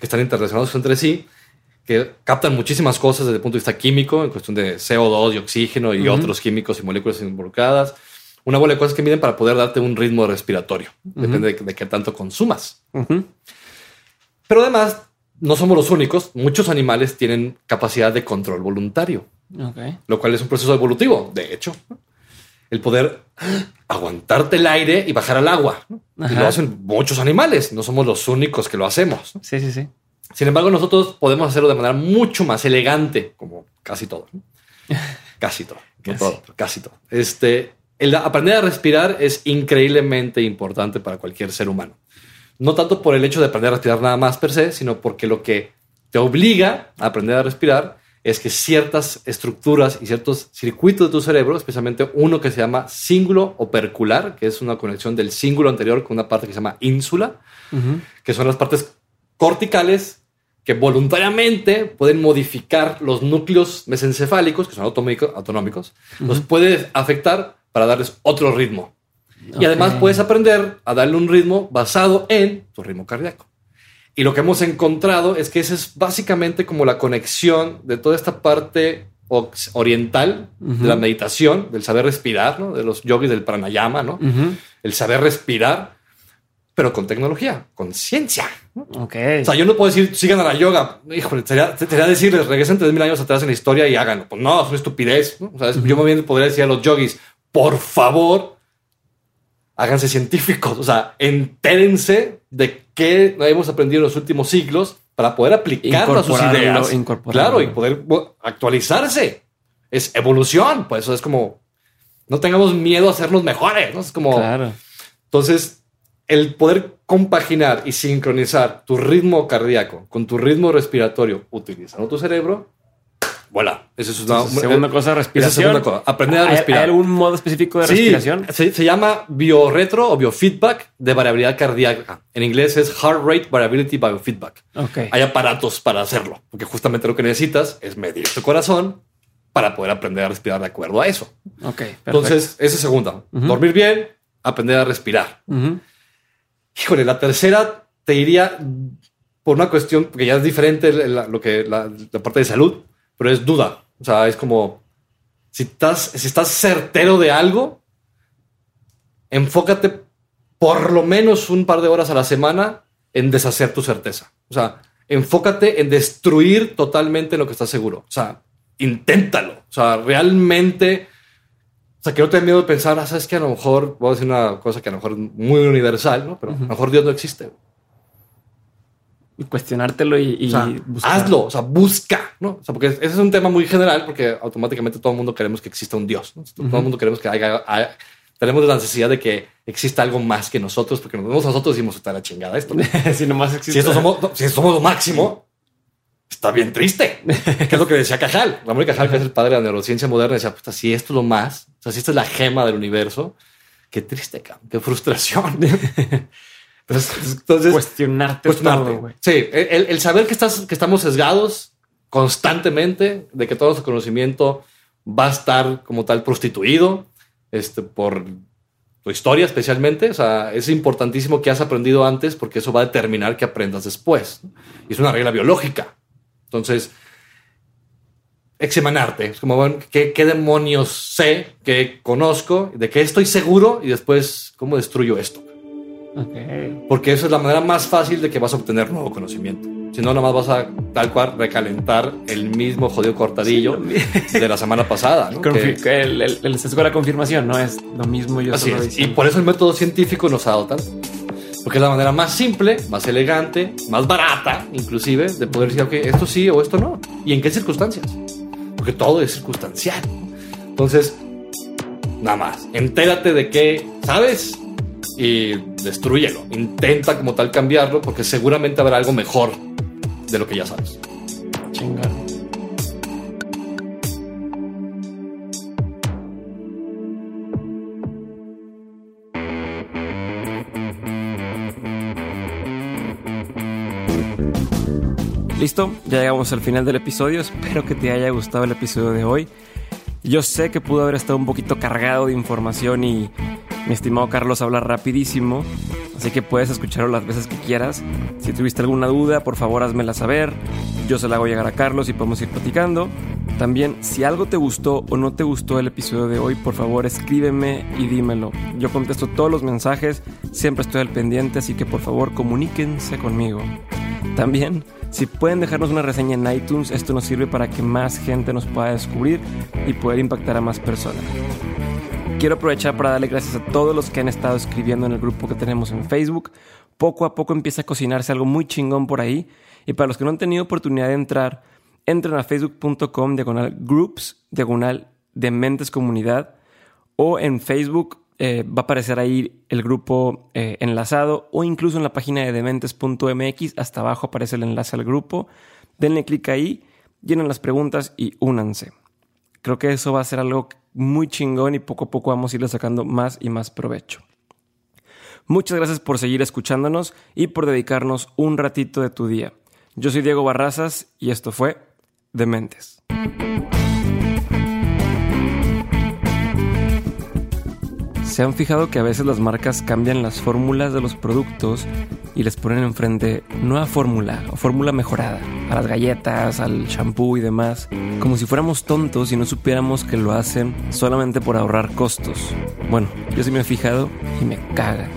que están interrelacionados entre sí, que captan muchísimas cosas desde el punto de vista químico, en cuestión de CO2 y oxígeno y otros químicos y moléculas involucradas. Una bola de cosas que miden para poder darte un ritmo respiratorio. Depende de, de qué tanto consumas. Pero además, no somos los únicos. Muchos animales tienen capacidad de control voluntario, lo cual es un proceso evolutivo, de hecho. El poder aguantarte el aire y bajar al agua. Y lo hacen muchos animales. No somos los únicos que lo hacemos. Sí, sí, sí. Sin embargo, nosotros podemos hacerlo de manera mucho más elegante, como casi todo. Casi todo. Casi. todo, casi todo. Este, el aprender a respirar es increíblemente importante para cualquier ser humano. No tanto por el hecho de aprender a respirar nada más per se, sino porque lo que te obliga a aprender a respirar es que ciertas estructuras y ciertos circuitos de tu cerebro, especialmente uno que se llama cíngulo opercular, que es una conexión del cíngulo anterior con una parte que se llama ínsula, Ujú. que son las partes corticales que voluntariamente pueden modificar los núcleos mesencefálicos, que son autonómico- autonómicos, los puede afectar para darles otro ritmo. Y además puedes aprender a darle un ritmo basado en tu ritmo cardíaco. Y lo que hemos encontrado es que esa es básicamente como la conexión de toda esta parte oriental de la meditación, del saber respirar, ¿no? de los yogis del pranayama, ¿no? El saber respirar, pero con tecnología, con ciencia. ¿no? Ok. O sea, yo no puedo decir, sigan a la yoga. Híjole, sería, sería decirles, regresen 3.000 años atrás en la historia y háganlo. Pues no, es una estupidez. ¿no? O sea, es- yo más bien podría decir a los yogis, por favor, háganse científicos. O sea, entérense de qué hemos aprendido en los últimos siglos para poder aplicarlo a sus ideas. Claro, y poder actualizarse. Es evolución. Pues eso es como, no tengamos miedo a hacernos mejores. ¿no? Es como, Claro. entonces, el poder compaginar y sincronizar tu ritmo cardíaco con tu ritmo respiratorio utilizando tu cerebro, voilà. Esa es una Entonces, segunda cosa, esa es respiración. segunda cosa. Aprender a ¿Hay- respirar. ¿Hay algún modo específico de Sí, respiración? Se, se llama biorretro o biofeedback de variabilidad cardíaca. En inglés es Heart Rate Variability Biofeedback. Ok. Hay aparatos para hacerlo, porque justamente lo que necesitas es medir tu corazón para poder aprender a respirar de acuerdo a eso. Ok. perfecto. Entonces, esa es segunda. Dormir bien, aprender a respirar. Híjole, la tercera te diría por una cuestión, porque ya es diferente la- lo que la, la parte de salud, pero es duda. O sea, es como si estás, si estás certero de algo, enfócate por lo menos un par de horas a la semana en deshacer tu certeza. O sea, enfócate en destruir totalmente lo que estás seguro. O sea, inténtalo. O sea, realmente. O sea, que no te dé miedo de pensar, ah, sabes que a lo mejor, voy a decir una cosa que a lo mejor es muy universal, ¿no? Pero a lo mejor Dios no existe. Y cuestionártelo y, y O sea, hazlo, o sea, busca, ¿no? O sea, porque ese es un tema muy general, porque automáticamente todo el mundo queremos que exista un Dios, ¿no? Todo el mundo queremos que haya, haya- tenemos la necesidad de que exista algo más que nosotros, porque nos vemos a nosotros y decimos, está la chingada esto. si nomás existe. si esto somos, no, si somos lo máximo, está bien triste. que es lo que decía Cajal. Ramón Cajal, que es el padre de la neurociencia moderna, decía, puta, si esto es lo más, o sea, si esto es la gema del universo, qué triste, cabrón, qué frustración. entonces, entonces cuestionarte, cuestionarte. todo, güey. Sí, el, el saber que, estás, que estamos sesgados constantemente, de que todo nuestro conocimiento va a estar como tal prostituido este, por tu historia especialmente. O sea, es importantísimo que has aprendido antes porque eso va a determinar que aprendas después. Y es una regla biológica. Entonces, examinarte. Es como, bueno, ¿qué, ¿qué, demonios sé, qué conozco, de qué estoy seguro y después cómo destruyo esto? Porque eso es la manera más fácil de que vas a obtener nuevo conocimiento. Si no, nomás vas a tal cual recalentar el mismo jodido cortadillo de la semana pasada. ¿no? el, el, el, sesgo de la confirmación no es lo mismo. Yo Así es. Y por eso el método científico nos ha dado tanto. Porque es la manera más simple, más elegante, más barata, inclusive, de poder decir, ok, esto sí o esto no. ¿Y en qué circunstancias? Porque todo es circunstancial. Entonces, nada más, entérate de qué sabes y destruyelo. Intenta como tal cambiarlo porque seguramente habrá algo mejor de lo que ya sabes. Chingado. Listo, ya llegamos al final del episodio. Espero que te haya gustado el episodio de hoy. Yo sé que pudo haber estado un poquito cargado de información y mi estimado Carlos habla rapidísimo, así que puedes escucharlo las veces que quieras. Si tuviste alguna duda, por favor házmela saber. Yo se la hago llegar a Carlos y podemos ir platicando. También, si algo te gustó o no te gustó el episodio de hoy, por favor escríbeme y dímelo. Yo contesto todos los mensajes, siempre estoy al pendiente, así que por favor comuníquense conmigo. También, si pueden dejarnos una reseña en iTunes, esto nos sirve para que más gente nos pueda descubrir y poder impactar a más personas quiero aprovechar para darle gracias a todos los que han estado escribiendo en el grupo que tenemos en Facebook. Poco a poco empieza a cocinarse algo muy chingón por ahí. Y para los que no han tenido oportunidad de entrar, entren a facebook.com diagonal groups, diagonal de mentes comunidad. O en Facebook eh, va a aparecer ahí el grupo eh, enlazado o incluso en la página de dementes.mx. Hasta abajo aparece el enlace al grupo. Denle clic ahí, llenen las preguntas y únanse. Creo que eso va a ser algo muy chingón y poco a poco vamos a irle sacando más y más provecho. Muchas gracias por seguir escuchándonos y por dedicarnos un ratito de tu día. Yo soy Diego Barrazas y esto fue Dementes. ¿Se han fijado que a veces las marcas cambian las fórmulas de los productos y les ponen enfrente nueva fórmula o fórmula mejorada a las galletas, al shampoo y demás, como si fuéramos tontos y no supiéramos que lo hacen solamente por ahorrar costos? Bueno, yo sí me he fijado y me caga.